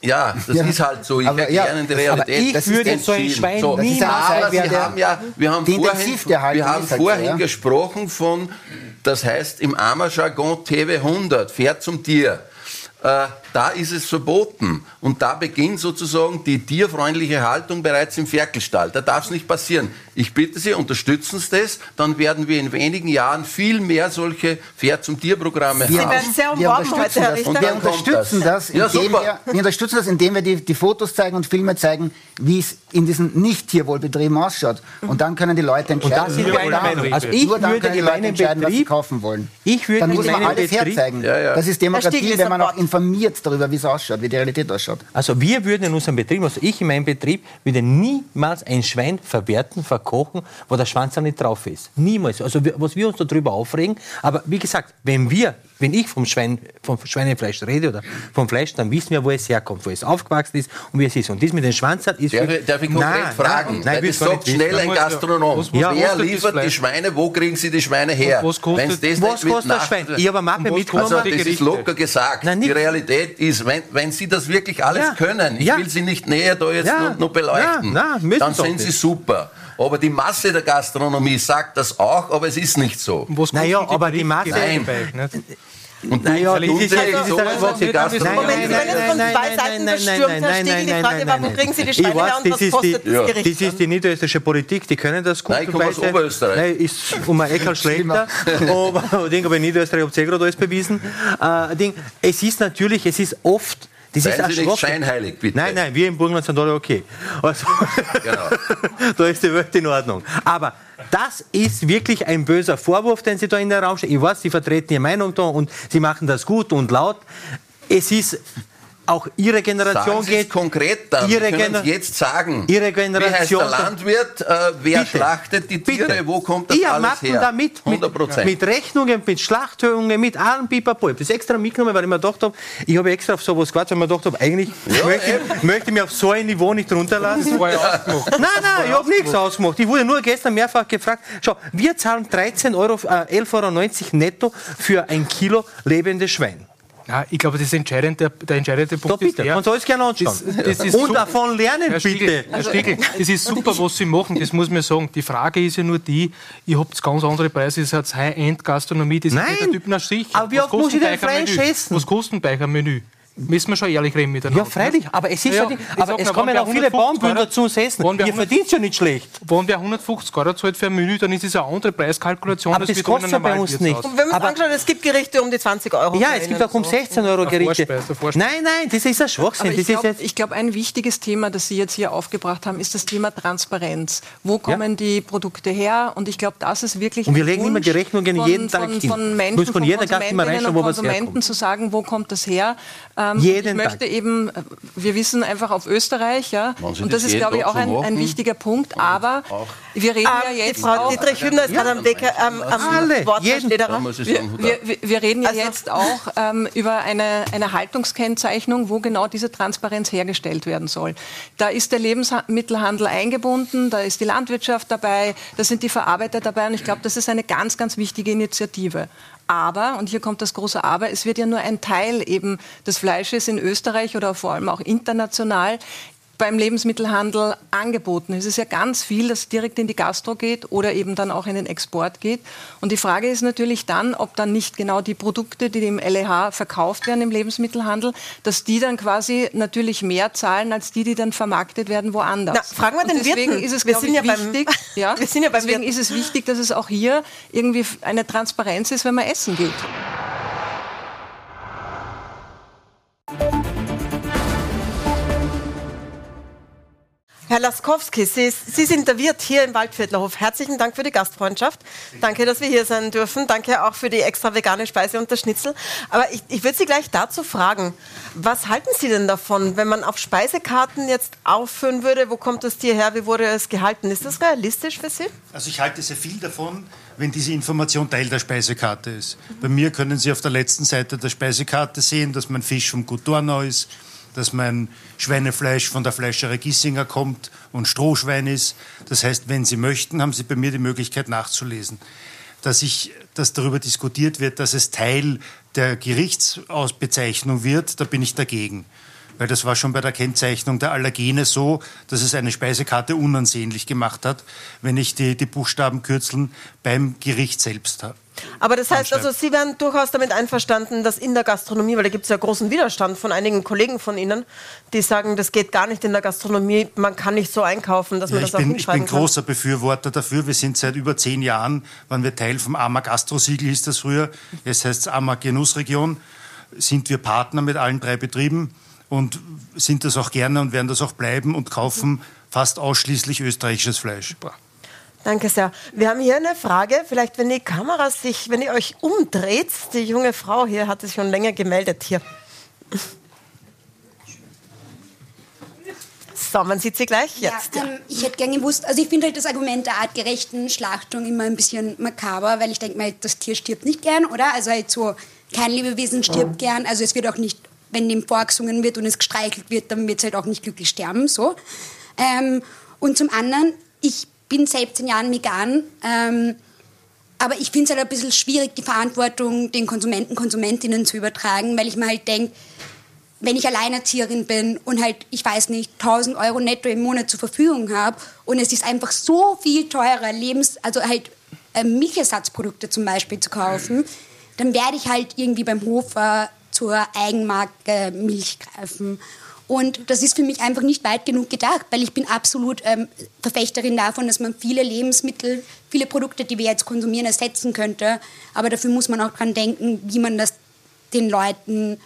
ja, das Ja, ist halt so. Ich aber erkläre ja, die aber Realität. ich Das würde so ein Schwein so, niemals Aber sagen, Sie haben ja, wir haben vorhin, wir haben halt vorhin ja. gesprochen von, das heißt im Armer-Jargon TV100, Pferd zum Tier. Äh, da ist es verboten. Und da beginnt sozusagen die tierfreundliche Haltung bereits im Ferkelstall. Da darf es nicht passieren. Ich bitte Sie, unterstützen Sie das, dann werden wir in wenigen Jahren viel mehr solche Pferd zum Tierprogramme Wir, haben. werden sehr wir unterstützen heute, Herr das. Richter. Und Und wir dann unterstützen das. das, Ja, indem super. wir, wir unterstützen das, indem wir die, die Fotos zeigen und Filme zeigen, wie es in diesen Nicht-Tierwohlbetrieben ausschaut. Und dann können die Leute entscheiden. da sind wir einer dann- Meinung. Also ich nur dann würde können die in Leute entscheiden, was sie Betrieb- kaufen wollen. Ich würde dann muss man alles Betrieb- herzeigen. Ja, ja. Das ist Demokratie, wenn man auch Wort. Informiert darüber, wie es ausschaut, wie die Realität ausschaut. Also wir würden in unserem Betrieb, also ich in meinem Betrieb, würde niemals ein Schwein verwerten, verkochen, wo der Schwanz nicht drauf ist. Niemals. Also was wir uns darüber aufregen, aber wie gesagt, wenn wir, wenn ich vom, Schwein, vom Schweinefleisch rede oder vom Fleisch, dann wissen wir, wo es herkommt, wo es aufgewachsen ist und wie es ist. Und das mit den Schwanz hat, ist... Darf für- ich, darf ich konkret Nein, fragen? Nein, nein, das sagt schnell ein Gastronom. was- was Wer kostet das liefert die? Schweine? Wo kriegen sie die Schweine her? was kostet- Wenn's das Was kostet das Schwein? Ich habe eine Mappe mitgenommen. Also das ist locker gesagt. Nein, die Realität ist, wenn, wenn Sie das wirklich alles Ja. können, ich Ja. will Sie nicht näher da jetzt Ja. noch, noch beleuchten, Ja, dann sind Sie super. Aber die Masse der Gastronomie sagt das auch, aber es ist nicht so. Naja, aber die Masse- nicht? Und Naja, das ist Sie ja- das ja- was Nein. Moment, Sie werden jetzt von zwei Seiten bestürmt, Herr Stiegl. Die Frage war, wo kriegen Sie die Ich Schweine weiß, und das was ist kostet die, das Gericht? Das ist die niederösterreichische Politik, die können das gut. Nein, ich komme aus. Oberösterreich. Nein, ist um ein Eckerl schlechter. aber ich in Niederösterreich habt ihr eh gerade alles bewiesen. Äh, Ding, es ist natürlich, es ist oft. Das Seien ist Sie nicht scheinheilig, bitte. Nein, nein, wir im Burgenland sind alle okay. Also, Genau. da ist die Welt in Ordnung. Aber das ist wirklich ein böser Vorwurf, den Sie da in der Raum stellen. Ich weiß, Sie vertreten Ihre Meinung da und Sie machen das gut und laut. Es ist auch Ihre Generation geht. konkret dann. Ihre Sie können Gener- jetzt sagen. Ihre Generation- Wie heißt der Landwirt? Äh, wer Bitte. schlachtet die Tiere? Bitte. Wo kommt das ich alles Mappen her? da mit, 100 Prozent. mit, mit Rechnungen, mit Schlachthöhungen, mit allem Pipapo. Ich habe das extra mitgenommen, weil ich mir gedacht habe, ich habe extra auf sowas gewartet, weil ich mir gedacht habe, eigentlich möchte, ich, möchte ich mich auf so ein Niveau nicht runterlassen. War ja ausgemacht. Nein, nein, ich habe nichts ausgemacht. Ich wurde nur gestern mehrfach gefragt. Schau, wir zahlen 13 Euro, äh, 11,90 Euro netto für ein Kilo lebendes Schwein. Ja, ich glaube, das ist entscheidend, der, entscheidende Da Punkt bitte, ist der, man soll es gerne anschauen. Das- das ist Und davon lernen, Herr Stiegl, bitte. Herr Stiegl, das ist super, was Sie machen, das muss man sagen. Die Frage ist ja nur die, ihr habt ganz andere Preise, ihr seid High-End-Gastronomie, das Nein, ist der Typ nach sich. aber wie Was oft muss kostet ich denn Fleisch essen? Was kostet ein Menü? Müssen wir schon ehrlich reden miteinander. Ja, freilich, aber es ist ja, Ja, aber es mal, kommen auch wir viele 150 Bauernbünder Euro- zu uns essen. wir Ihr 100 verdient ja nicht schlecht. Wenn wer 150 Euro zahlt für ein Menü, dann ist es eine andere Preiskalkulation. Aber das tun kostet ja bei uns nicht. Und wenn man anschaut, es gibt Gerichte um die 20 Euro. Ja, es gibt auch um so. 16 Euro Gerichte. Vorspeise, Vorspeise. Nein, nein, das ist ein Schwachsinn. Aber Das ich glaube, glaub, ein wichtiges Thema, das Sie jetzt hier aufgebracht haben, ist das Thema Transparenz. Wo kommen die Produkte her? Und ich glaube, das ist wirklich Und wir ein legen immer Wunsch die Rechnungen von, jeden Tag von, hin. von Menschen, von jeder Gast immer Konsumentinnen reinschauen, und wo was Konsumenten herkommt. zu sagen, wo kommt das her? Ähm, Jeden ich möchte Tag. eben, äh, wir wissen einfach auf Österreich, ja, und das das ist, glaube ich, auch ein, ein wichtiger Punkt. Aber wir reden ja Ähm, die jetzt Frau auch, Dietrich Hübner ist gerade am, Weg, ähm, am Alle, Wort. Jeden- Da wir, wir- wir reden ja Also- jetzt auch ähm, über eine, eine Haltungskennzeichnung, wo genau diese Transparenz hergestellt werden soll. Da ist der Lebensmittelhandel eingebunden, da ist die Landwirtschaft dabei, da sind die Verarbeiter dabei und ich glaube, das ist eine ganz, ganz wichtige Initiative. Aber, und hier kommt das große Aber, es wird ja nur ein Teil eben des Fleisches in Österreich oder vor allem auch international beim Lebensmittelhandel angeboten. Es ist ja ganz viel, das direkt in die Gastro geht oder eben dann auch in den Export geht. Und die Frage ist natürlich dann, ob dann nicht genau die Produkte, die im LEH verkauft werden im Lebensmittelhandel, dass die dann quasi natürlich mehr zahlen als die, die dann vermarktet werden woanders. Na, fragen wir den deswegen Wirten. ist es, wir sind ja wichtig, beim, ja, wir sind ja beim deswegen Wirten. ist es wichtig, dass es auch hier irgendwie eine Transparenz ist, wenn man essen geht. Herr Laskowski, Sie, Sie, sind der Wirt hier im Waldviertlerhof. Herzlichen Dank für die Gastfreundschaft. Danke, dass wir hier sein dürfen. Danke auch für die extra vegane Speise und das Schnitzel. Aber ich, ich würde Sie gleich dazu fragen, was halten Sie denn davon, wenn man auf Speisekarten jetzt aufführen würde, wo kommt das Tier her, wie wurde es gehalten? Ist das realistisch für Sie? Also ich halte sehr viel davon, wenn diese Information Teil der Speisekarte ist. Bei mir können Sie auf der letzten Seite der Speisekarte sehen, dass mein Fisch vom Gut ist, dass mein Schweinefleisch von der Fleischerei Gissinger kommt und Strohschwein ist. Das heißt, wenn Sie möchten, haben Sie bei mir die Möglichkeit nachzulesen. Dass, ich, dass darüber diskutiert wird, dass es Teil der Gerichtsausbezeichnung wird, da bin ich dagegen. Weil das war schon bei der Kennzeichnung der Allergene so, dass es eine Speisekarte unansehnlich gemacht hat, wenn ich die, die Buchstabenkürzeln beim Gericht selbst habe. Aber das heißt also, Sie wären durchaus damit einverstanden, dass in der Gastronomie, weil da gibt es ja großen Widerstand von einigen Kollegen von Ihnen, die sagen, das geht gar nicht in der Gastronomie, man kann nicht so einkaufen, dass man ja, das auch bin, Ich bin großer Befürworter dafür. Wir sind seit über zehn Jahren, waren wir Teil vom AMA Gastro-Siegel, hieß das früher. Jetzt heißt es AMA Genussregion. Sind wir Partner mit allen drei Betrieben und sind das auch gerne und werden das auch bleiben und kaufen fast ausschließlich österreichisches Fleisch. Danke sehr. Wir haben hier eine Frage. Vielleicht, wenn die Kamera sich, wenn ihr euch umdreht, die junge Frau hier hat sich schon länger gemeldet hier. So, man sieht sie gleich jetzt. Ja, ähm, ich hätte gerne gewusst, also ich finde halt das Argument der artgerechten Schlachtung immer ein bisschen makaber, weil ich denke mal, das Tier stirbt nicht gern, oder? Also halt so, kein Lebewesen stirbt gern, also es wird auch nicht, wenn dem vorgesungen wird und es gestreichelt wird, dann wird es halt auch nicht glücklich sterben, so. Ähm, und zum anderen, ich bin 17 Jahre vegan. Ähm, aber ich finde es halt ein bisschen schwierig, die Verantwortung den Konsumenten, Konsumentinnen zu übertragen, weil ich mir halt denke, wenn ich Alleinerzieherin bin und halt, ich weiß nicht, 1000 Euro netto im Monat zur Verfügung habe und es ist einfach so viel teurer, Lebens-, also halt äh, Milchersatzprodukte zum Beispiel zu kaufen, dann werde ich halt irgendwie beim Hofer zur Eigenmarke Milch greifen. Und das ist für mich einfach nicht weit genug gedacht, weil ich bin absolut ähm, Verfechterin davon, dass man viele Lebensmittel, viele Produkte, die wir jetzt konsumieren, ersetzen könnte. Aber dafür muss man auch dran denken, wie man das den Leuten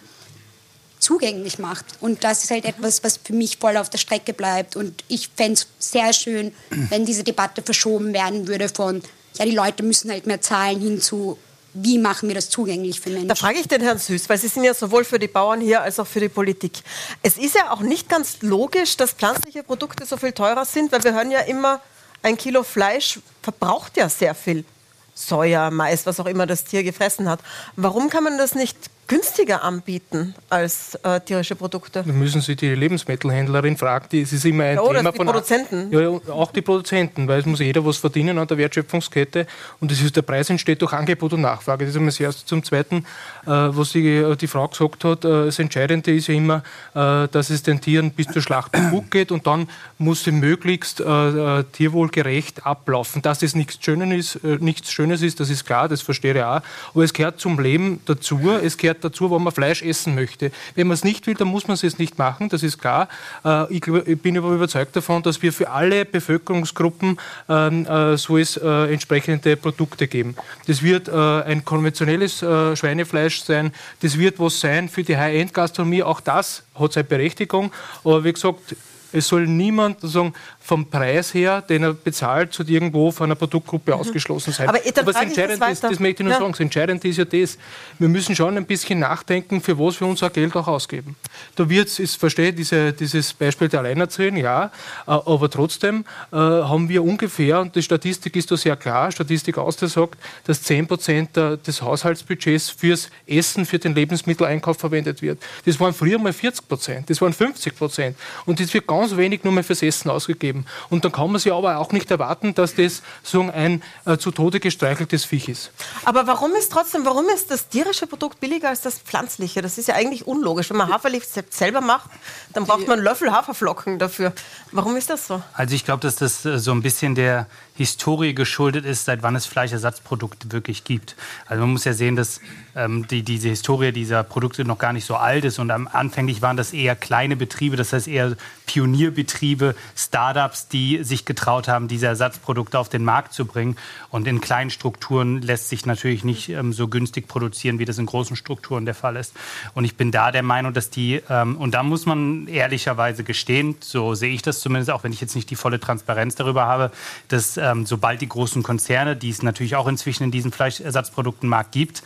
zugänglich macht. Und das ist halt etwas, was für mich voll auf der Strecke bleibt. Und ich fände es sehr schön, wenn diese Debatte verschoben werden würde von, ja, die Leute müssen halt mehr zahlen hin zu, wie machen wir das zugänglich für Menschen? Da frage ich den Herrn Süß, weil Sie sind ja sowohl für die Bauern hier als auch für die Politik. Es ist ja auch nicht ganz logisch, dass pflanzliche Produkte so viel teurer sind, weil wir hören ja immer, ein Kilo Fleisch verbraucht ja sehr viel. Soja, Mais, was auch immer das Tier gefressen hat. Warum kann man das nicht günstiger anbieten als äh, tierische Produkte. Dann müssen Sie die Lebensmittelhändlerin fragen, die, es ist immer ein ja, Thema die von Produzenten. Ja, auch die Produzenten, weil es muss jeder was verdienen an der Wertschöpfungskette und das ist, der Preis entsteht durch Angebot und Nachfrage. Das ist einmal das Erste. Zum Zweiten, äh, was die, äh, die Frau gesagt hat, äh, das Entscheidende ist ja immer, äh, dass es den Tieren bis zur Schlachtung gut geht und dann muss sie möglichst äh, tierwohlgerecht ablaufen. Dass das nichts Schönes ist, nichts Schönes ist, das ist klar, das verstehe ich auch, aber es gehört zum Leben dazu, es gehört gehört dazu, wenn man Fleisch essen möchte. Wenn man es nicht will, dann muss man es nicht machen, das ist klar. Äh, ich bin aber überzeugt davon, dass wir für alle Bevölkerungsgruppen ähm, äh, so es äh, entsprechende Produkte geben. Das wird ein konventionelles Schweinefleisch sein, das wird was sein für die High-End-Gastronomie, auch das hat seine Berechtigung. Aber wie gesagt, es soll niemand sozusagen vom Preis her, den er bezahlt, zu irgendwo von einer Produktgruppe mhm. ausgeschlossen sein. Aber, Aber das Entscheidende ist, das möchte ich nur ja. sagen, das Entscheidende ist ja das, wir müssen schon ein bisschen nachdenken, für was wir unser Geld auch ausgeben. Da wird es, verstehe diese, dieses Beispiel der Alleinerziehenden, ja, äh, aber trotzdem äh, haben wir ungefähr, und die Statistik ist da sehr klar, Statistik sagt, dass 10 Prozent des Haushaltsbudgets fürs Essen, für den Lebensmitteleinkauf verwendet wird. Das waren früher mal 40 Prozent, das waren 50 Prozent und es wird ganz wenig nur mehr fürs Essen ausgegeben. Geben. Und dann kann man sich aber auch nicht erwarten, dass das so ein äh, zu Tode gestreicheltes Viech ist. Aber warum ist trotzdem, warum ist das tierische Produkt billiger als das pflanzliche? Das ist ja eigentlich unlogisch. Wenn man Haferrezept selber macht, dann braucht man einen Löffel Haferflocken dafür. Warum ist das so? Also ich glaube, dass das äh, so ein bisschen der Historie geschuldet ist, seit wann es Fleischersatzprodukte wirklich gibt. Also man muss ja sehen, dass ähm, die, diese Historie dieser Produkte noch gar nicht so alt ist und am, anfänglich waren das eher kleine Betriebe, das heißt eher Pionierbetriebe, Startups, die sich getraut haben, diese Ersatzprodukte auf den Markt zu bringen. Und in kleinen Strukturen lässt sich natürlich nicht ähm, so günstig produzieren, wie das in großen Strukturen der Fall ist. Und ich bin da der Meinung, dass die, ähm, und da muss man ehrlicherweise gestehen, so sehe ich das zumindest, auch wenn ich jetzt nicht die volle Transparenz darüber habe, dass ähm, sobald die großen Konzerne, die es natürlich auch inzwischen in diesem Fleischersatzproduktenmarkt gibt,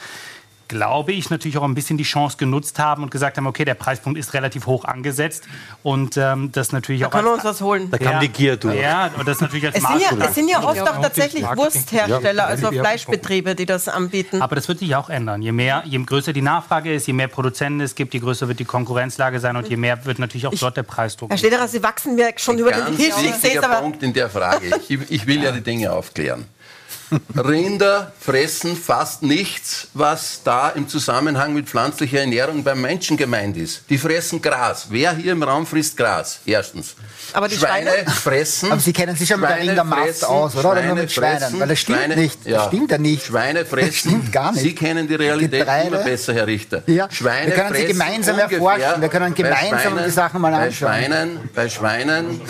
glaube ich, natürlich auch ein bisschen die Chance genutzt haben und gesagt haben, okay, der Preispunkt ist relativ hoch angesetzt und ähm, das natürlich da auch... können wir uns was holen. Da kam die Gier durch. Ja, und das natürlich als Es sind, ja, es sind ja oft Ja, auch tatsächlich. Wursthersteller, Ja, also ja. Fleischbetriebe, die das anbieten. Aber das wird sich auch ändern. Je mehr, je größer die Nachfrage ist, je mehr Produzenten es gibt, je größer wird die Konkurrenzlage sein und je mehr wird natürlich auch dort der Preisdruck. Herr Schlederer, Sie wachsen mir schon über den Tisch. Ich sehe es aber. Punkt in der Frage. Ich, ich will ja die Dinge aufklären. Rinder fressen fast nichts, was da im Zusammenhang mit pflanzlicher Ernährung beim Menschen gemeint ist. Die fressen Gras. Wer hier im Raum frisst Gras? Erstens. Aber die Schweine? fressen. Aber Sie kennen sich schon mit der Schweine Rindermast aus, oder? Oder nur Schweine mit Schweinen? fressen, Weil das stimmt Schweine- nicht. Das stimmt ja nicht. Schweine fressen. Das stimmt gar nicht. Sie kennen die Realität Getreide. immer besser, Herr Richter. Ja, Schweine wir können sie gemeinsam erforschen. Wir können bei gemeinsam Schweinen- die Sachen mal bei anschauen. Schweinen, bei Schweinen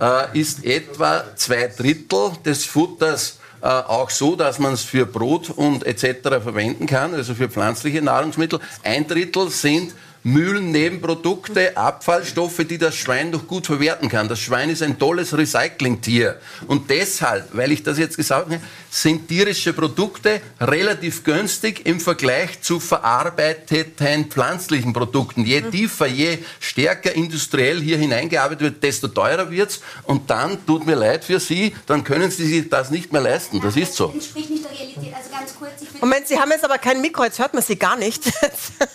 äh, ist etwa zwei Drittel des Futters äh, auch so, dass man es für Brot und etc. verwenden kann, also für pflanzliche Nahrungsmittel. Ein Drittel sind Mühlennebenprodukte, Abfallstoffe, die das Schwein noch gut verwerten kann. Das Schwein ist ein tolles Recyclingtier. Und deshalb, weil ich das jetzt gesagt habe, sind tierische Produkte relativ günstig im Vergleich zu verarbeiteten pflanzlichen Produkten. Je tiefer, je stärker industriell hier hineingearbeitet wird, desto teurer wird's. Und dann, tut mir leid für Sie, dann können Sie sich das nicht mehr leisten. Das ist so. entspricht nicht der Realität. Also ganz kurz, Moment, Sie haben jetzt aber kein Mikro, jetzt hört man Sie gar nicht.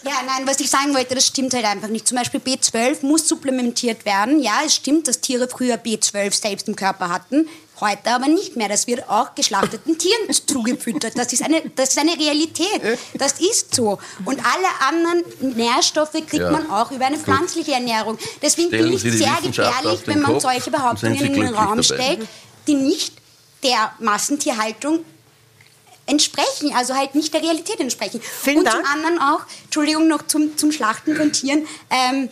Ja, nein, was ich sagen wollte, das stimmt halt einfach nicht. Zum Beispiel B12 muss supplementiert werden. Ja, es stimmt, dass Tiere früher B12 selbst im Körper hatten. Heute aber nicht mehr. Das wird auch geschlachteten Tieren zugefüttert. Das ist, eine, das ist eine Realität. Das ist so. Und alle anderen Nährstoffe kriegt Ja. man auch über eine pflanzliche Ernährung. Deswegen Stellen finde ich sehr gefährlich, wenn man Kopf solche Behauptungen in den Raum dabei. stellt, die nicht der Massentierhaltung entsprechen, also halt nicht der Realität entsprechen. Vielen und Dank. zum anderen auch, Entschuldigung, noch zum, zum Schlachten von Tieren. Ähm,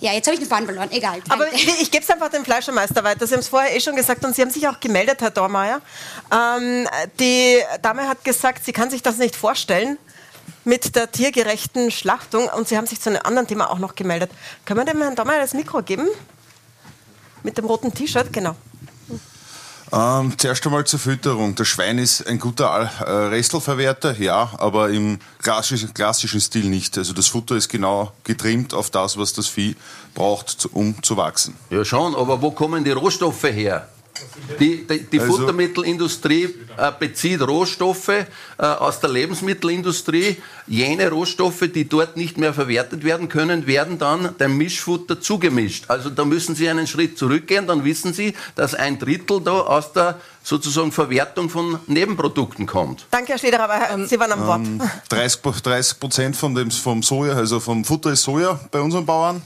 ja, jetzt habe ich den Faden verloren, egal. Aber Danke. ich, ich gebe es einfach dem Fleischermeister weiter. Sie haben es vorher eh schon gesagt und Sie haben sich auch gemeldet, Herr Dormeyer. Ähm, die Dame hat gesagt, sie kann sich das nicht vorstellen mit der tiergerechten Schlachtung und Sie haben sich zu einem anderen Thema auch noch gemeldet. Können wir dem Herrn Dormeyer das Mikro geben? Mit dem roten T-Shirt, genau. Ähm, zuerst einmal zur Fütterung. Das Schwein ist ein guter äh, Restelverwerter, ja, aber im klassischen, klassischen Stil nicht. Also das Futter ist genau getrimmt auf das, was das Vieh braucht, um zu wachsen. Ja, schon, aber wo kommen die Rohstoffe her? Die, die, die Also- Futtermittelindustrie äh, bezieht Rohstoffe äh, aus der Lebensmittelindustrie. Jene Rohstoffe, die dort nicht mehr verwertet werden können, werden dann dem Mischfutter zugemischt. Also da müssen Sie einen Schritt zurückgehen, dann wissen Sie, dass ein Drittel da aus der sozusagen Verwertung von Nebenprodukten kommt. Danke, Herr Schlederer, aber Ähm, Sie waren am Wort. 30 30 Prozent von dem, vom Soja, also vom Futter ist Soja bei unseren Bauern.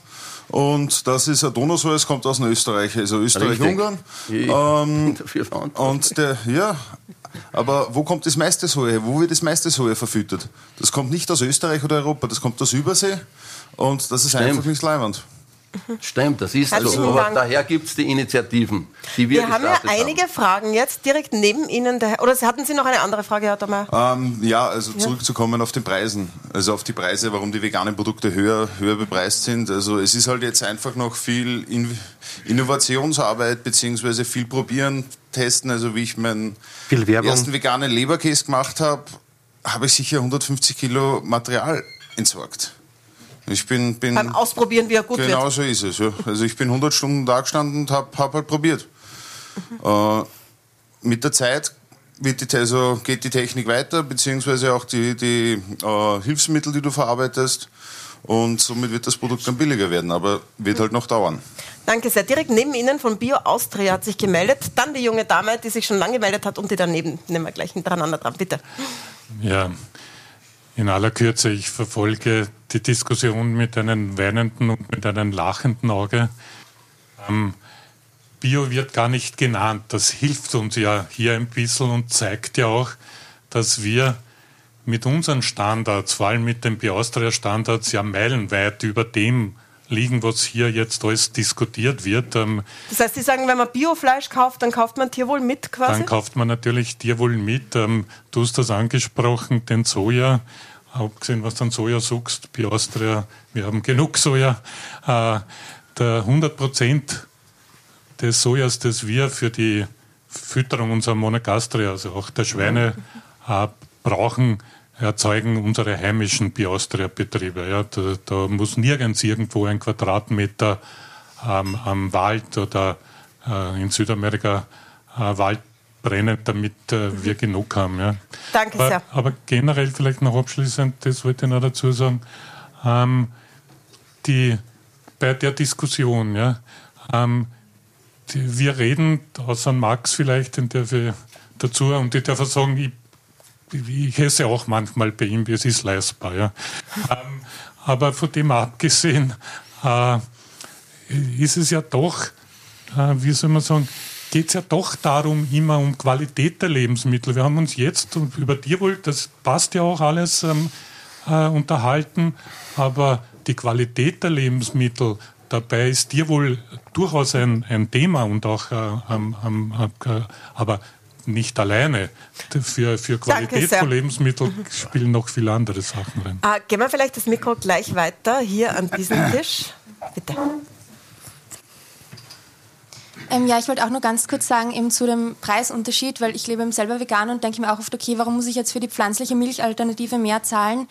Und das ist ein Donausoja, es kommt aus Österreich, also Österreich-Ungarn. Ich Ähm, und der, ja, aber wo kommt das meiste Soja her? Wo wird das meiste Soja verfüttert? Das kommt nicht aus Österreich oder Europa, das kommt aus Übersee. Und das ist Stimmt. einfach nicht leibend. Stimmt, das ist so. Herzlichen Aber Dank. daher gibt es die Initiativen, die wir, Wir haben ja einige Fragen jetzt direkt neben Ihnen. Der, oder hatten Sie noch eine andere Frage, Herr Dormeyer? Ähm, ja, also zurückzukommen auf den Preisen. Also auf die Preise, warum die veganen Produkte höher, höher bepreist sind. Also es ist halt jetzt einfach noch viel In Innovationsarbeit beziehungsweise viel probieren, testen. Also wie ich meinen ersten veganen Leberkäse gemacht habe, habe ich sicher 150 Kilo Material entsorgt. Ich bin, bin Beim Ausprobieren, wie er gut genau wird. so ist es. Ja. Also ich bin 100 Stunden da gestanden und habe hab halt probiert. Mhm. Äh, mit der Zeit wird die, also geht die Technik weiter, beziehungsweise auch die, die äh, Hilfsmittel, die du verarbeitest. und somit wird das Produkt dann billiger werden, aber wird halt noch dauern. Danke sehr. Direkt neben Ihnen von Bio Austria hat sich gemeldet. Dann die junge Dame, die sich schon lange gemeldet hat und die daneben. Nehmen wir gleich hintereinander dran, bitte. Ja, in aller Kürze, ich verfolge die Diskussion mit einem weinenden und mit einem lachenden Auge. Ähm, Bio wird gar nicht genannt. Das hilft uns ja hier ein bisschen und zeigt ja auch, dass wir mit unseren Standards, vor allem mit den Bioaustria-Standards, ja meilenweit über dem liegen, was hier jetzt alles diskutiert wird. Ähm, das heißt, Sie sagen, wenn man Biofleisch kauft, dann kauft man Tierwohl mit quasi? Dann kauft man natürlich Tierwohl mit. Ähm, du hast das angesprochen, den Soja. Abgesehen, was du an Soja suchst, Bioaustria, wir haben genug Soja. Äh, der 100 Prozent des Sojas, das wir für die Fütterung unserer Monogastria, also auch der Schweine, äh, brauchen, erzeugen unsere heimischen Bioaustria-Betriebe. Ja, da, da, muss nirgends irgendwo ein Quadratmeter ähm, am Wald oder äh, in Südamerika äh, Wald brennen, damit äh, wir genug haben. Ja. Danke aber, sehr. Aber generell vielleicht noch abschließend, das wollte ich noch dazu sagen, ähm, die, bei der Diskussion, ja, ähm, die, wir reden, außer Max vielleicht, den darf ich dazu, und ich darf sagen, ich ich esse auch manchmal bei ihm, es ist leistbar. Ja. ähm, aber von dem abgesehen äh, ist es ja doch, äh, wie soll man sagen, geht es ja doch darum, immer um Qualität der Lebensmittel. Wir haben uns jetzt über Tierwohl, das passt ja auch alles, ähm, äh, unterhalten, aber die Qualität der Lebensmittel, dabei ist Tierwohl durchaus ein, ein Thema und auch, äh, äh, aber nicht alleine. Für, für Qualität von Lebensmitteln spielen noch viele andere Sachen rein. Ah, gehen wir vielleicht das Mikro gleich weiter hier an diesen Tisch. Bitte. Ähm, ja, ich wollte auch nur ganz kurz sagen, eben zu dem Preisunterschied, weil ich lebe eben selber vegan und denke mir auch oft, okay, warum muss ich jetzt für die pflanzliche Milchalternative mehr zahlen?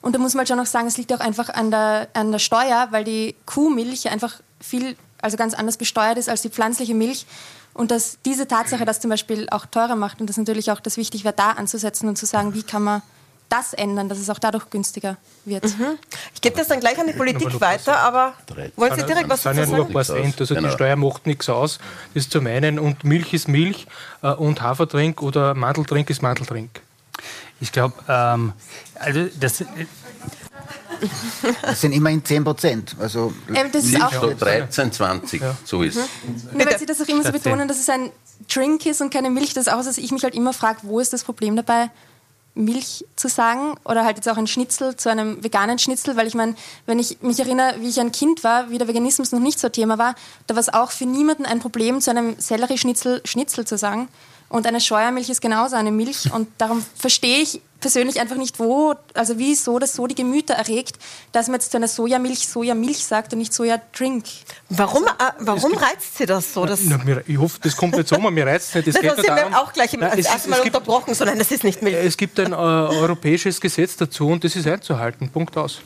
Und da muss man halt schon noch sagen, es liegt auch einfach an der, an der Steuer, weil die Kuhmilch einfach viel, also ganz anders besteuert ist als die pflanzliche Milch. Und dass diese Tatsache das zum Beispiel auch teurer macht und das natürlich auch das wichtig wäre, da anzusetzen und zu sagen, wie kann man das ändern, dass es auch dadurch günstiger wird. Mhm. Ich gebe das dann gleich an die Politik weiter, aber wollen Sie direkt was dazu sagen? ja nur ein paar Cent, also die genau. Steuer macht nichts aus, das ist zum einen. Und Milch ist Milch äh, und Hafertrink oder Mandeltrink ist Mandeltrink. Ich glaube, ähm, also das, das sind immerhin 10 Prozent. Also ähm, das ist auch so 13, 20, ja. so ist es. Mhm. Weil Sie das auch immer so betonen, dass es ein Drink ist und keine Milch, das ist auch, dass ich mich halt immer frage, wo ist das Problem dabei, Milch zu sagen oder halt jetzt auch ein Schnitzel zu einem veganen Schnitzel, weil ich meine, wenn ich mich erinnere, wie ich ein Kind war, wie der Veganismus noch nicht so Thema war, da war es auch für niemanden ein Problem, zu einem Sellerieschnitzel Schnitzel zu sagen. Und eine Scheuermilch ist genauso eine Milch. Und darum verstehe ich persönlich einfach nicht, wo, also wieso das so die Gemüter erregt, dass man jetzt zu einer Sojamilch Sojamilch sagt und nicht Sojadrink. Warum, äh, warum reizt Sie das so? Dass na, mir, ich hoffe, das kommt jetzt um, mir reizt nicht. Das das geht Sie darum, auch gleich im, nein, es, erste Mal es gibt, unterbrochen, sondern das ist nicht Milch. Es gibt ein äh, europäisches Gesetz dazu und das ist einzuhalten. Punkt aus.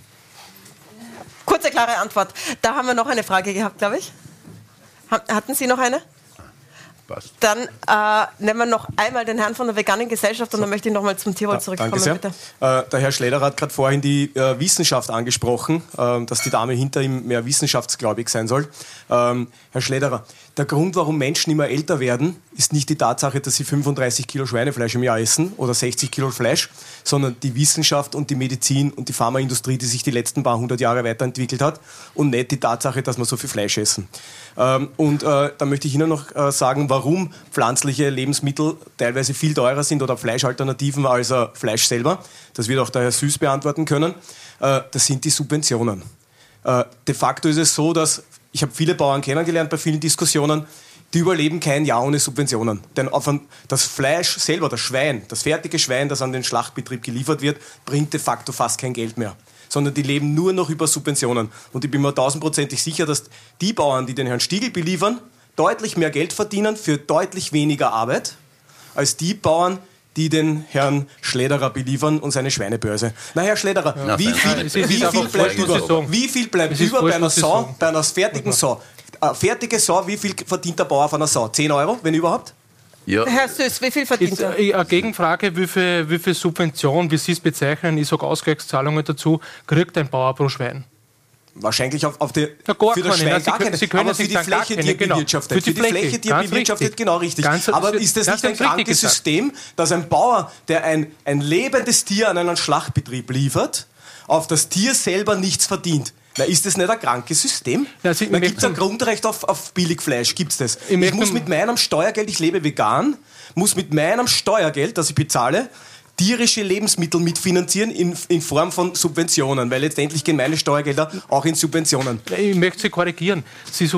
Kurze, klare Antwort. Da haben wir noch eine Frage gehabt, glaube ich. Hatten Sie noch eine? Passt. Dann äh, nehmen wir noch einmal den Herrn von der veganen Gesellschaft und dann möchte ich noch mal zum Tierwohl zurückkommen. Danke sehr. Äh, der Herr Schleder hat gerade vorhin die äh, Wissenschaft angesprochen, äh, dass die Dame hinter ihm mehr wissenschaftsgläubig sein soll. Ähm, Herr Schlederer, der Grund, warum Menschen immer älter werden, ist nicht die Tatsache, dass sie 35 Kilo Schweinefleisch im Jahr essen oder 60 Kilo Fleisch, sondern die Wissenschaft und die Medizin und die Pharmaindustrie, die sich die letzten paar hundert Jahre weiterentwickelt hat und nicht die Tatsache, dass wir so viel Fleisch essen. Ähm, und äh, da möchte ich Ihnen noch äh, sagen, warum pflanzliche Lebensmittel teilweise viel teurer sind oder Fleischalternativen als äh, Fleisch selber. Das wird auch der Herr Süß beantworten können. Das sind die Subventionen. De facto ist es so, dass ich habe viele Bauern kennengelernt bei vielen Diskussionen, die überleben kein Jahr ohne Subventionen. Denn das Fleisch selber, das Schwein, das fertige Schwein, das an den Schlachtbetrieb geliefert wird, bringt de facto fast kein Geld mehr. Sondern die leben nur noch über Subventionen. Und ich bin mir tausendprozentig sicher, dass die Bauern, die den Herrn Stiegel beliefern, deutlich mehr Geld verdienen für deutlich weniger Arbeit, als die Bauern, die den Herrn Schlederer beliefern und seine Schweinebörse. Na, Herr Schlederer, ja, wie, viel, wie, viel bleibt über, wie viel bleibt über bei einer Sau, bei einer fertigen Sau? Eine fertige Sau, wie viel verdient der Bauer von einer Sau? 10 Euro, wenn überhaupt? Ja. Herr Süß, wie viel verdient er? Äh, eine Gegenfrage, wie viel, wie viel Subvention, wie Sie es bezeichnen, ich sage Ausgleichszahlungen dazu, kriegt ein Bauer pro Schwein? Wahrscheinlich auf, auf die, Ja, für das. Schwein gar keine, Sie können aber für nicht die Fläche, die er genau. bewirtschaftet. Für die Fläche, Fläche, die er bewirtschaftet, richtig. genau richtig. Ganz- aber ist das das nicht ein krankes. System, dass ein Bauer, der ein, ein lebendes Tier an einen Schlachtbetrieb liefert, auf das Tier selber nichts verdient? Na, ist das nicht ein krankes System? Ja, Na, ich gibt es ein Grundrecht auf, auf Billigfleisch? Gibt es das? Ich Ich, muss mit meinem Steuergeld, ich lebe vegan, muss mit meinem Steuergeld, das ich bezahle, tierische Lebensmittel mitfinanzieren in, in Form von Subventionen, weil letztendlich gehen meine Steuergelder auch in Subventionen. Ich möchte Sie korrigieren. Sie,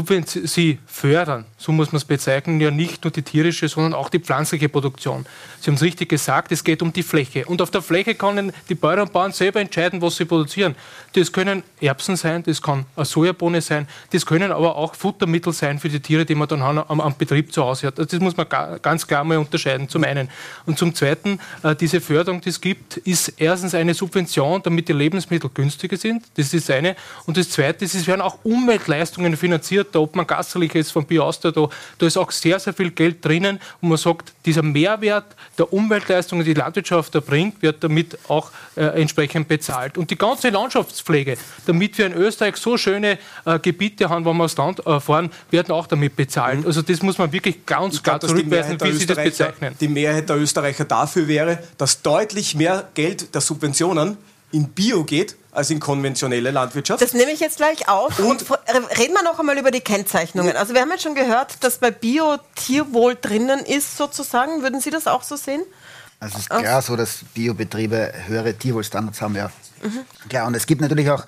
Sie fördern, so muss man es bezeichnen, ja nicht nur die tierische, sondern auch die pflanzliche Produktion. Sie haben es richtig gesagt, es geht um die Fläche. Und auf der Fläche können die Bäuerinnen und Bauern selber entscheiden, was sie produzieren. Das können Erbsen sein, das kann eine Sojabohne sein, das können aber auch Futtermittel sein für die Tiere, die man dann am, am, Betrieb zu Hause hat. Also das muss man ga, ganz klar mal unterscheiden, zum einen. Und zum zweiten, äh, diese Förderung, die es gibt, ist erstens eine Subvention, damit die Lebensmittel günstiger sind. Das ist eine. Und das zweite ist, es werden auch Umweltleistungen finanziert. Da, ob man Gasserlicher ist von Bioster, da, da ist auch sehr, sehr viel Geld drinnen. Und man sagt, dieser Mehrwert der Umweltleistungen, die die Landwirtschaft erbringt, wird damit auch äh, entsprechend bezahlt. Und die ganze Landschaftspflege, damit wir in Österreich so schöne äh, Gebiete haben, wo wir aufs Land äh, fahren, werden auch damit bezahlt. Also das muss man wirklich ganz Ich klar glaube, dass die zurückweisen, Mehrheit, der wie Sie das Österreicher, bezeichnen. die Mehrheit der Österreicher dafür wäre, dass deutlich mehr Geld der Subventionen in Bio geht als in konventionelle Landwirtschaft. Das nehme ich jetzt gleich auf. Und, reden wir noch einmal über die Kennzeichnungen. Also wir haben jetzt schon gehört, dass bei Bio Tierwohl drinnen ist sozusagen. Würden Sie das auch so sehen? Also es ist klar so, dass Biobetriebe höhere Tierwohlstandards haben, ja. Mhm. Klar, und es gibt natürlich auch,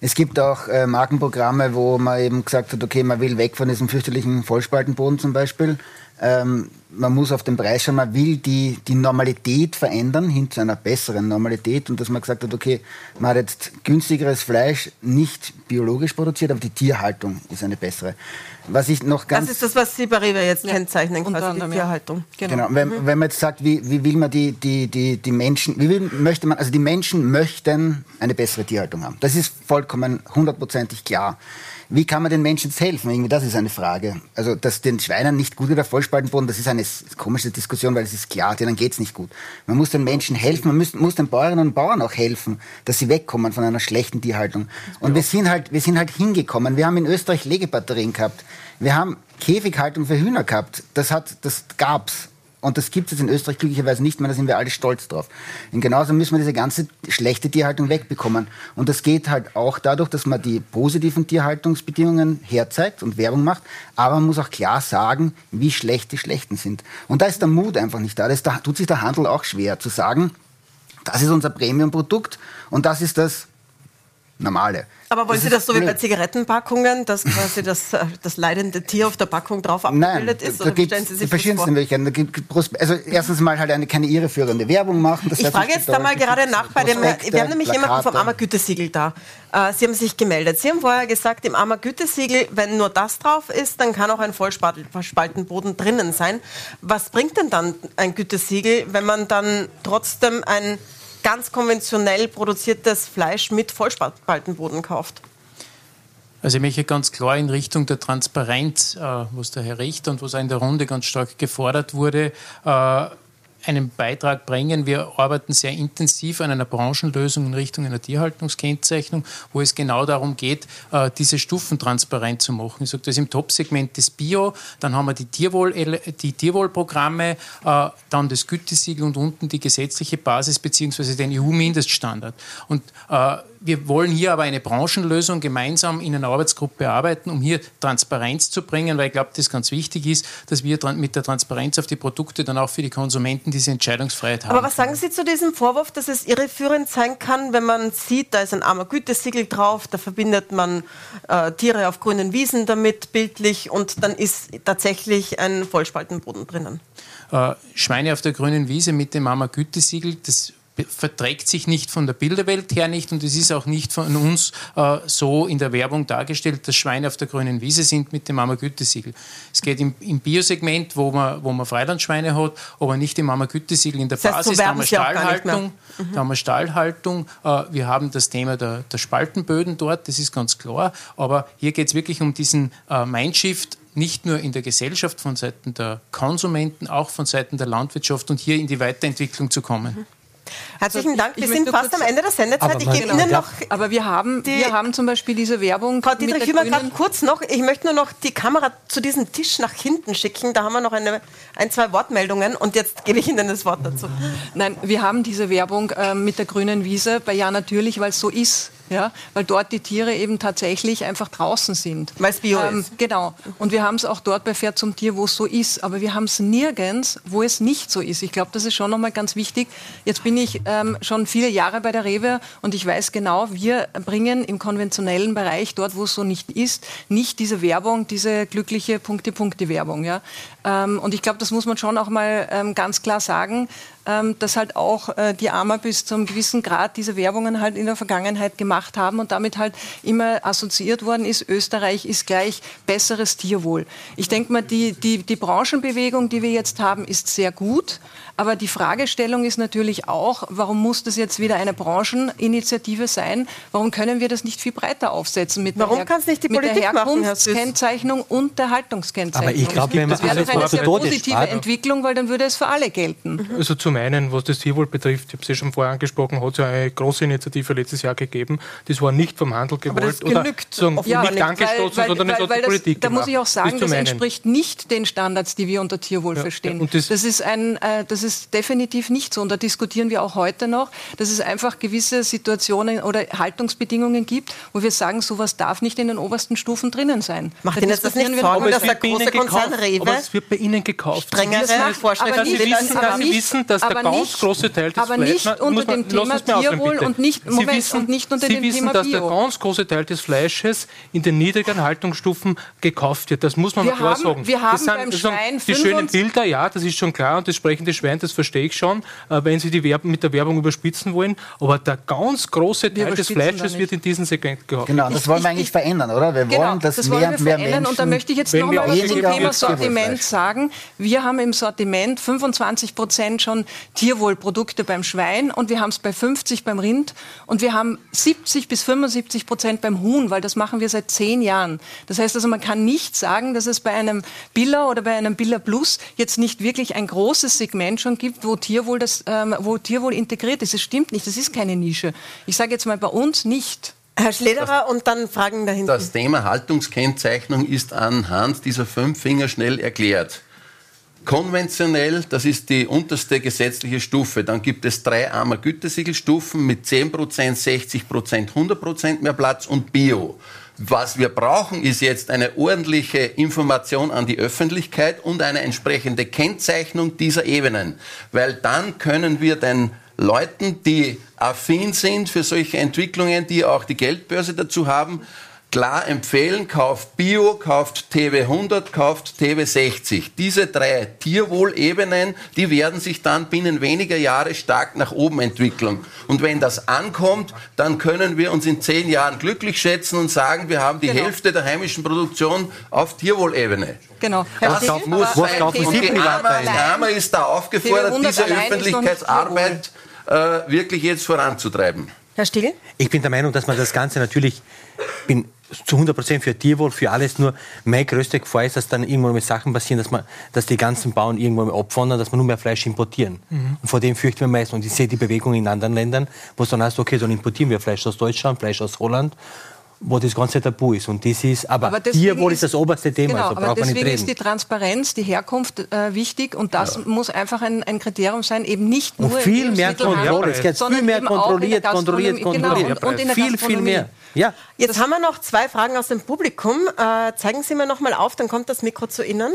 es gibt auch äh, Markenprogramme, wo man eben gesagt hat, okay, man will weg von diesem fürchterlichen Vollspaltenboden zum Beispiel. Ähm, man muss auf den Preis schauen, man will die, die Normalität verändern hin zu einer besseren Normalität und dass man gesagt hat, okay, man hat jetzt günstigeres Fleisch nicht biologisch produziert, aber die Tierhaltung ist eine bessere. Was ich noch ganz Das ist das, was Sie bei Rewe jetzt kennzeichnen, quasi die ja. Tierhaltung. Genau. Wenn, Mhm. wenn man jetzt sagt, wie, wie will man die, die, die, die Menschen, wie will, möchte man, also die Menschen möchten eine bessere Tierhaltung haben. Das ist vollkommen hundertprozentig klar. Wie kann man den Menschen jetzt helfen? Irgendwie, das ist eine Frage. Also, dass den Schweinen nicht gut geht, der Vollspaltenboden, das ist eine komische Diskussion, weil es ist klar, denen geht's nicht gut. Man muss den Menschen helfen, man muss, muss den Bäuerinnen und Bauern auch helfen, dass sie wegkommen von einer schlechten Tierhaltung. Und wir sind halt, wir sind halt hingekommen. Wir haben in Österreich Legebatterien gehabt. Wir haben Käfighaltung für Hühner gehabt. Das hat, das gab's. Und das gibt es in Österreich glücklicherweise nicht mehr, da sind wir alle stolz drauf. Und genauso müssen wir diese ganze schlechte Tierhaltung wegbekommen. Und das geht halt auch dadurch, dass man die positiven Tierhaltungsbedingungen herzeigt und Werbung macht, aber man muss auch klar sagen, wie schlecht die schlechten sind. Und da ist der Mut einfach nicht da. Da tut sich der Handel auch schwer zu sagen, das ist unser Premium-Produkt und das ist das Normale. Aber wollen Das Sie das so wie bei. Zigarettenpackungen, dass quasi das, äh, das leidende Tier auf der Packung drauf Nein, abgebildet ist? da Oder wie gibt es Sie die verschiedensten? Möglichkeiten. Da gibt Also erstens mal halt eine keine irreführende Werbung machen. Ich frage jetzt da mal gerade nach bei dem, wir haben nämlich jemanden vom Plakate. Armer Gütesiegel da. Äh, Sie haben sich gemeldet. Sie haben vorher gesagt, im Armer Gütesiegel, wenn nur das drauf ist, dann kann auch ein Vollspaltenboden drinnen sein. Was bringt denn dann ein Gütesiegel, wenn man dann trotzdem ein ganz konventionell produziertes Fleisch mit Vollspaltenboden kauft? Also ich möchte ganz klar in Richtung der Transparenz, äh, was der Herr Richter und was auch in der Runde ganz stark gefordert wurde, äh, einen Beitrag bringen. Wir arbeiten sehr intensiv an einer Branchenlösung in Richtung einer Tierhaltungskennzeichnung, wo es genau darum geht, äh, diese Stufen transparent zu machen. Ich sage das im Top-Segment des Bio, dann haben wir die, Tierwohl, die Tierwohlprogramme, äh, dann das Gütesiegel und unten die gesetzliche Basis bzw. den EU-Mindeststandard. Und äh, wir wollen hier aber eine Branchenlösung gemeinsam in einer Arbeitsgruppe arbeiten, um hier Transparenz zu bringen, weil ich glaube, das ganz wichtig ist, dass wir mit der Transparenz auf die Produkte dann auch für die Konsumenten diese Entscheidungsfreiheit haben. Aber was sagen Sie zu diesem Vorwurf, dass es irreführend sein kann, wenn man sieht, da ist ein armer Gütesiegel drauf, da verbindet man äh, Tiere auf grünen Wiesen damit bildlich und dann ist tatsächlich ein Vollspaltenboden drinnen? äh, Schweine auf der grünen Wiese mit dem Mama Gütesiegel, das verträgt sich nicht von der Bilderwelt her nicht und es ist auch nicht von uns äh, so in der Werbung dargestellt, dass Schweine auf der grünen Wiese sind mit dem Mama Gütesiegel. Es geht im, im Biosegment, wo man, wo man Freilandschweine hat, aber nicht im Mama Gütesiegel in der Das heißt, so Basis. Da haben wir. Stallhaltung, da haben wir Stallhaltung, äh, wir haben das Thema der, der Spaltenböden dort, das ist ganz klar, aber hier geht es wirklich um diesen äh, Mindshift, nicht nur in der Gesellschaft von Seiten der Konsumenten, auch von Seiten der Landwirtschaft und hier in die Weiterentwicklung zu kommen. Herzlichen Dank. Wir sind fast am Ende der Sendezeit. Ich gebe Ihnen noch. Aber wir haben, wir haben zum Beispiel diese Werbung. Frau Dietrich, ich gerade kurz noch. Ich möchte nur noch die Kamera zu diesem Tisch nach hinten schicken. Da haben wir noch eine, ein, zwei Wortmeldungen und jetzt gebe ich Ihnen das Wort dazu. Nein, wir haben diese Werbung äh, mit der grünen Wiese bei Ja natürlich, weil es so ist ja, weil dort die Tiere eben tatsächlich einfach draußen sind. Weil es Bio ähm, ist. Genau. Und wir haben es auch dort bei Pferd zum Tier, wo es so ist. Aber wir haben es nirgends, wo es nicht so ist. Ich glaube, das ist schon nochmal ganz wichtig. Jetzt bin ich ähm, schon viele Jahre bei der Rewe und ich weiß genau, wir bringen im konventionellen Bereich, dort wo es so nicht ist, nicht diese Werbung, diese glückliche Punkte-Punkte-Werbung. Ja? Ähm, und ich glaube, das muss man schon auch mal ähm, ganz klar sagen ähm, dass halt auch äh, die Armer bis zu einem gewissen Grad diese Werbungen halt in der Vergangenheit gemacht haben und damit halt immer assoziiert worden ist, Österreich ist gleich besseres Tierwohl. Ich denke mal, die, die, die Branchenbewegung, die wir jetzt haben, ist sehr gut. Aber die Fragestellung ist natürlich auch, warum muss das jetzt wieder eine Brancheninitiative sein? Warum können wir das nicht viel breiter aufsetzen mit warum kann es nicht die mit Politik der Herkunftskennzeichnung und der Haltungskennzeichnung? Aber ich glaube, wenn man das wäre eine sehr positive Entwicklung, weil dann würde es für alle gelten. Also zum einen, was das Tierwohl betrifft, ich habe es ja schon vorher angesprochen, hat es ja eine große Initiative letztes Jahr gegeben. Das war nicht vom Handel gewollt Aber das genügt oder sagen, ja, nicht angestoßen, weil, sondern weil, weil die das, Politik Da muss ich auch sagen, das, das entspricht nicht den Standards, die wir unter Tierwohl Ja, verstehen. ja, und das- das, ist ein, äh, das ist definitiv nicht so. Und da diskutieren wir auch heute noch, dass es einfach gewisse Situationen oder Haltungsbedingungen gibt, wo wir sagen, sowas darf nicht in den obersten Stufen drinnen sein. Macht Da Ihnen das nicht wir Sorgen, dass der bei Ihnen große Konzern gekauft. Rewe Aber es wird bei Ihnen gekauft. strengere Vorschriften aber Sie wissen, aber dass Sie nicht- wissen, dass der aber ganz große Teil des aber Fleisch- nicht Na, unter dem Thema Tierwohl und nicht- Moment, wissen, und nicht unter Sie dem wissen, Thema dass der ganz große Teil des Fleisches in den niedrigen Haltungsstufen gekauft wird. Das muss man Wir mal klar haben- sagen. wir haben beim Schwein die schönen 25 Bilder, ja, das ist schon klar und das sprechende Schwein, das verstehe ich schon, äh, wenn Sie die Werbung mit der Werbung überspitzen wollen. Aber der ganz große Teil des Fleisches wird in diesem Segment gehabt. Genau, das wollen wir eigentlich verändern, oder? Wir Genau, wollen, dass das mehr wollen wir und mehr verändern. Menschen Und da möchte ich jetzt Wenn noch wir mal was zum Thema Sortiment sagen. Wir haben im Sortiment 25 Prozent schon Tierwohlprodukte beim Schwein und wir haben es bei 50 beim Rind und wir haben 70 bis 75 Prozent beim Huhn, weil das machen wir seit zehn Jahren. Das heißt also, man kann nicht sagen, dass es bei einem Billa oder bei einem Billa Plus jetzt nicht wirklich ein großes Segment schon gibt, wo Tierwohl, das, ähm, wo Tierwohl integriert ist. Das stimmt nicht, das ist keine Nische. Ich sage jetzt mal bei uns nicht. Herr Schlederer und dann Fragen dahinter. Das Thema Haltungskennzeichnung ist anhand dieser fünf Finger schnell erklärt. Konventionell, das ist die unterste gesetzliche Stufe. Dann gibt es drei armer Gütesiegelstufen mit 10%, 60%, 100% mehr Platz und Bio. Was wir brauchen, ist jetzt eine ordentliche Information an die Öffentlichkeit und eine entsprechende Kennzeichnung dieser Ebenen. Weil dann können wir den Leuten, die affin sind für solche Entwicklungen, die auch die Geldbörse dazu haben, klar empfehlen, kauft Bio, kauft TW 100, kauft TW 60. Diese drei Tierwohlebenen, die werden sich dann binnen weniger Jahre stark nach oben entwickeln. Und wenn das ankommt, dann können wir uns in zehn Jahren glücklich schätzen und sagen, wir haben die Genau. Hälfte der heimischen Produktion auf Tierwohlebene. Genau. Das Stiel, muss aber sein. Und die 100 Arme, die allein- Arme ist da aufgefordert, TV100 diese Öffentlichkeitsarbeit äh, wirklich jetzt voranzutreiben. Herr Stiel? Ich bin der Meinung, dass man das Ganze natürlich, bin zu 100 Prozent für Tierwohl, für alles, nur meine größte Gefahr ist, dass dann irgendwann mal Sachen passieren, dass, man, dass die ganzen Bauern irgendwann mal abwandern, dass man nur mehr Fleisch importieren. Mhm. Und vor dem fürchten wir meist. Und ich sehe die Bewegung in anderen Ländern, wo es dann heißt, okay, dann importieren wir Fleisch aus Deutschland, Fleisch aus Holland, wo das ganze tabu ist. Und das ist, aber, Aber Tierwohl ist das oberste Thema, Genau, also aber braucht man nicht deswegen ist die Transparenz, die Herkunft äh, wichtig und das muss einfach ein, ein Kriterium sein, eben nicht Und nur viel im mehr Kontrolle. Es geht viel mehr kontrolliert, kontrolliert, kontrolliert. Genau, und, und in der viel, viel mehr. Ja. Jetzt haben wir noch zwei Fragen aus dem Publikum. Äh, zeigen Sie mir noch mal auf, dann kommt das Mikro zu Ihnen.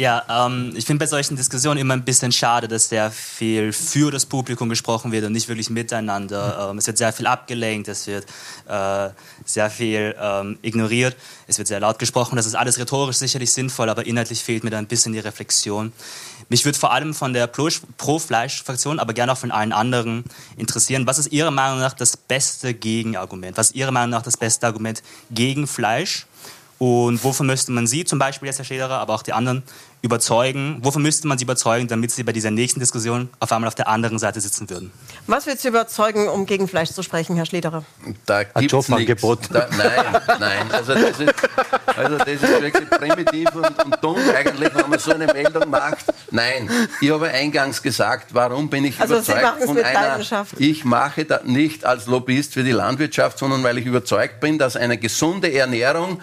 Ja, ähm, ich finde bei solchen Diskussionen immer ein bisschen schade, dass sehr viel für das Publikum gesprochen wird und nicht wirklich miteinander. Ähm, es wird sehr viel abgelenkt, es wird äh, sehr viel ähm, ignoriert, es wird sehr laut gesprochen. Das ist alles rhetorisch sicherlich sinnvoll, aber inhaltlich fehlt mir da ein bisschen die Reflexion. Mich würde vor allem von der Pro- Pro-Fleisch-Fraktion, aber gerne auch von allen anderen interessieren, was ist Ihrer Meinung nach das beste Gegenargument? Was ist Ihrer Meinung nach das beste Argument gegen Fleisch? Und wovon müsste man Sie, zum Beispiel jetzt Herr Schlederer, aber auch die anderen, überzeugen? Wovon müsste man Sie überzeugen, damit Sie bei dieser nächsten Diskussion auf einmal auf der anderen Seite sitzen würden? Was wird Sie überzeugen, um gegen Fleisch zu sprechen, Herr Schlederer? Da gibt's Jobangebot. Da, nein, nein. Also das, ist, also das ist wirklich primitiv und, und dumm eigentlich, wenn man so eine Meldung macht. Nein, ich habe eingangs gesagt, warum bin ich Also überzeugt es von mit einer... Leidenschaft. Ich mache das nicht als Lobbyist für die Landwirtschaft, sondern weil ich überzeugt bin, dass eine gesunde Ernährung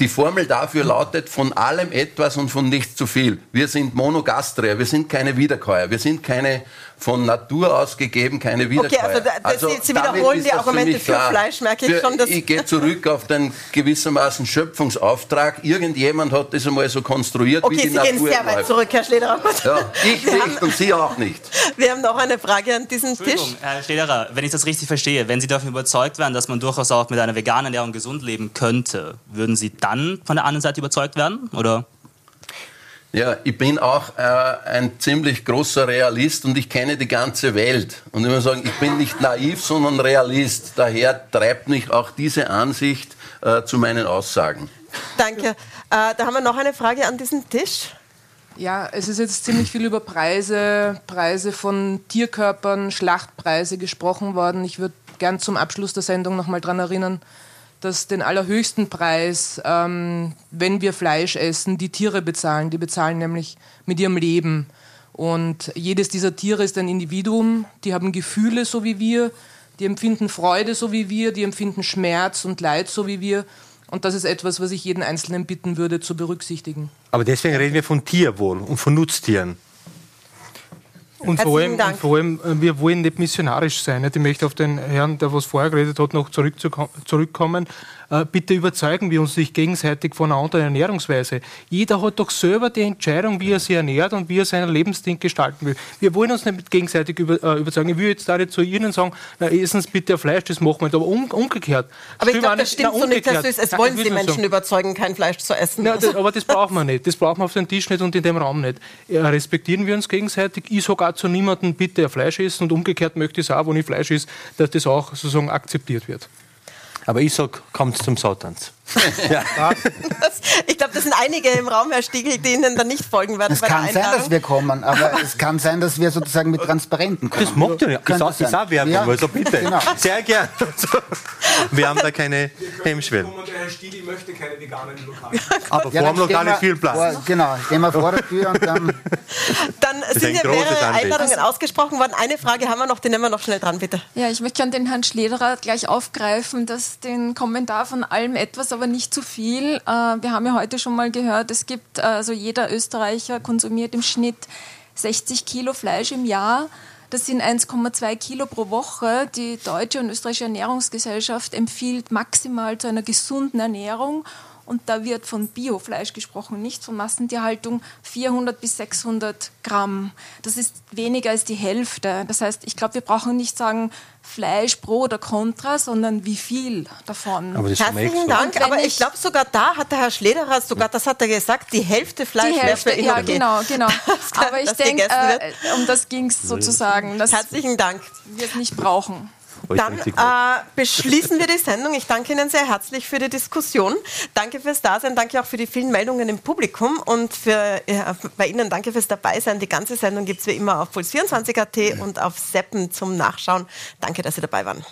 die Formel dafür lautet, von allem etwas und von nichts zu viel. Wir sind Monogastrier, wir sind keine Wiederkäuer, wir sind keine von Natur aus gegeben, keine Wiederkäuer. also da- das- Sie- Sie wiederholen die für Argumente für klar. Fleisch, merke ich Für- schon, dass- Ich gehe zurück auf den gewissermaßen Schöpfungsauftrag. Irgendjemand hat das einmal so konstruiert, wie Okay, die Sie Natur gehen sehr weit läuft. zurück, Herr Schlederer. Ja, ich Wir nicht und Sie auch nicht. Wir haben noch eine Frage an diesen Tisch. Herr Schlederer, wenn ich das richtig verstehe, wenn Sie davon überzeugt wären, dass man durchaus auch mit einer veganen Ernährung gesund leben könnte, würden Sie dann von der anderen Seite überzeugt werden? Oder? Ja, ich bin auch äh, ein ziemlich großer Realist und ich kenne die ganze Welt. Und ich muss sagen, ich bin nicht naiv, sondern Realist. Daher treibt mich auch diese Ansicht äh, zu meinen Aussagen. Danke. Äh, da haben wir noch eine Frage an diesen Tisch. Ja, es ist jetzt ziemlich viel über Preise, Preise von Tierkörpern, Schlachtpreise gesprochen worden. Ich würde gern zum Abschluss der Sendung noch mal daran erinnern, dass den allerhöchsten Preis, ähm, wenn wir Fleisch essen, die Tiere bezahlen. Die bezahlen nämlich mit ihrem Leben. Und jedes dieser Tiere ist ein Individuum. Die haben Gefühle, so wie wir. Die empfinden Freude, so wie wir. Die empfinden Schmerz und Leid, so wie wir. Und das ist etwas, was ich jeden Einzelnen bitten würde, zu berücksichtigen. Aber deswegen reden wir von Tierwohl und von Nutztieren. Und vor, allem, und vor allem, äh, wir wollen nicht missionarisch sein. Ich möchte auf den Herrn, der was vorher geredet hat, noch zurückkommen. Bitte überzeugen wir uns nicht gegenseitig von einer anderen Ernährungsweise. Jeder hat doch selber die Entscheidung, wie er sich ernährt und wie er seinen Lebensding gestalten will. Wir wollen uns nicht gegenseitig über, äh, überzeugen. Ich will jetzt da nicht zu Ihnen sagen, na, essen Sie bitte Fleisch, das machen wir nicht. Aber um, umgekehrt. Aber ich glaube, das stimmt na, so nicht, umgekehrt. Süß. Es wollen Sie Menschen sagen. überzeugen, kein Fleisch zu essen. Ja, das, aber das brauchen wir nicht. Das brauchen wir auf dem Tisch nicht und in dem Raum nicht. Respektieren wir uns gegenseitig. Ich sage auch zu niemandem, bitte Fleisch essen und umgekehrt möchte ich es auch, wenn ich Fleisch esse, dass das auch sozusagen akzeptiert wird. Aber ich sage, kommt zum Sautanz. Das, ich glaube, das sind einige im Raum, Herr Stiegel, die Ihnen dann nicht folgen werden Es bei kann der sein, dass wir kommen, aber es kann sein, dass wir sozusagen mit Transparenten kommen. Das mag ja nicht. Ist sein. auch Werbung, Ja, also bitte. Genau. Sehr gern. Wir haben da keine Hemmschwellen. Der Herr Stiegel möchte keine veganen Lokale. Aber Ja, vor dem Lokal ist viel Platz. Vor, genau, stehen wir vor der Tür und dann. Dann sind ja mehrere Anliegen. Einladungen ausgesprochen worden. Eine Frage haben wir noch, die nehmen wir noch schnell dran, bitte. Ja, ich möchte gerne den Herrn Schlederer gleich aufgreifen, dass den Kommentar von allem etwas, aber nicht zu viel. Äh, wir haben ja heute schon mal gehört, es gibt, äh, also jeder Österreicher konsumiert im Schnitt 60 Kilo Fleisch im Jahr. Das sind 1,2 Kilo pro Woche. Die Deutsche und Österreichische Ernährungsgesellschaft empfiehlt maximal zu einer gesunden Ernährung. Und da wird von Biofleisch gesprochen, nicht von Massentierhaltung, 400 bis 600 Gramm. Das ist weniger als die Hälfte. Das heißt, ich glaube, wir brauchen nicht sagen Fleisch pro oder contra, sondern wie viel davon. Aber das ist Herzlichen. Dank. Aber ich ich- glaube, sogar da hat der Herr Schlederer, sogar das hat er gesagt, die Hälfte Fleisch die wäre für Hälfte, ihn ja, genau, genau. Kann- Aber ich denke, äh, um das ging es sozusagen, dass Herzlichen Dank. wir es nicht brauchen. Dann äh, beschließen wir die Sendung. Ich danke Ihnen sehr herzlich für die Diskussion. Danke fürs Dasein, danke auch für die vielen Meldungen im Publikum und für, ja, bei Ihnen danke fürs Dabeisein. Die ganze Sendung gibt es wie immer auf puls24.at und auf Seppen zum Nachschauen. Danke, dass Sie dabei waren.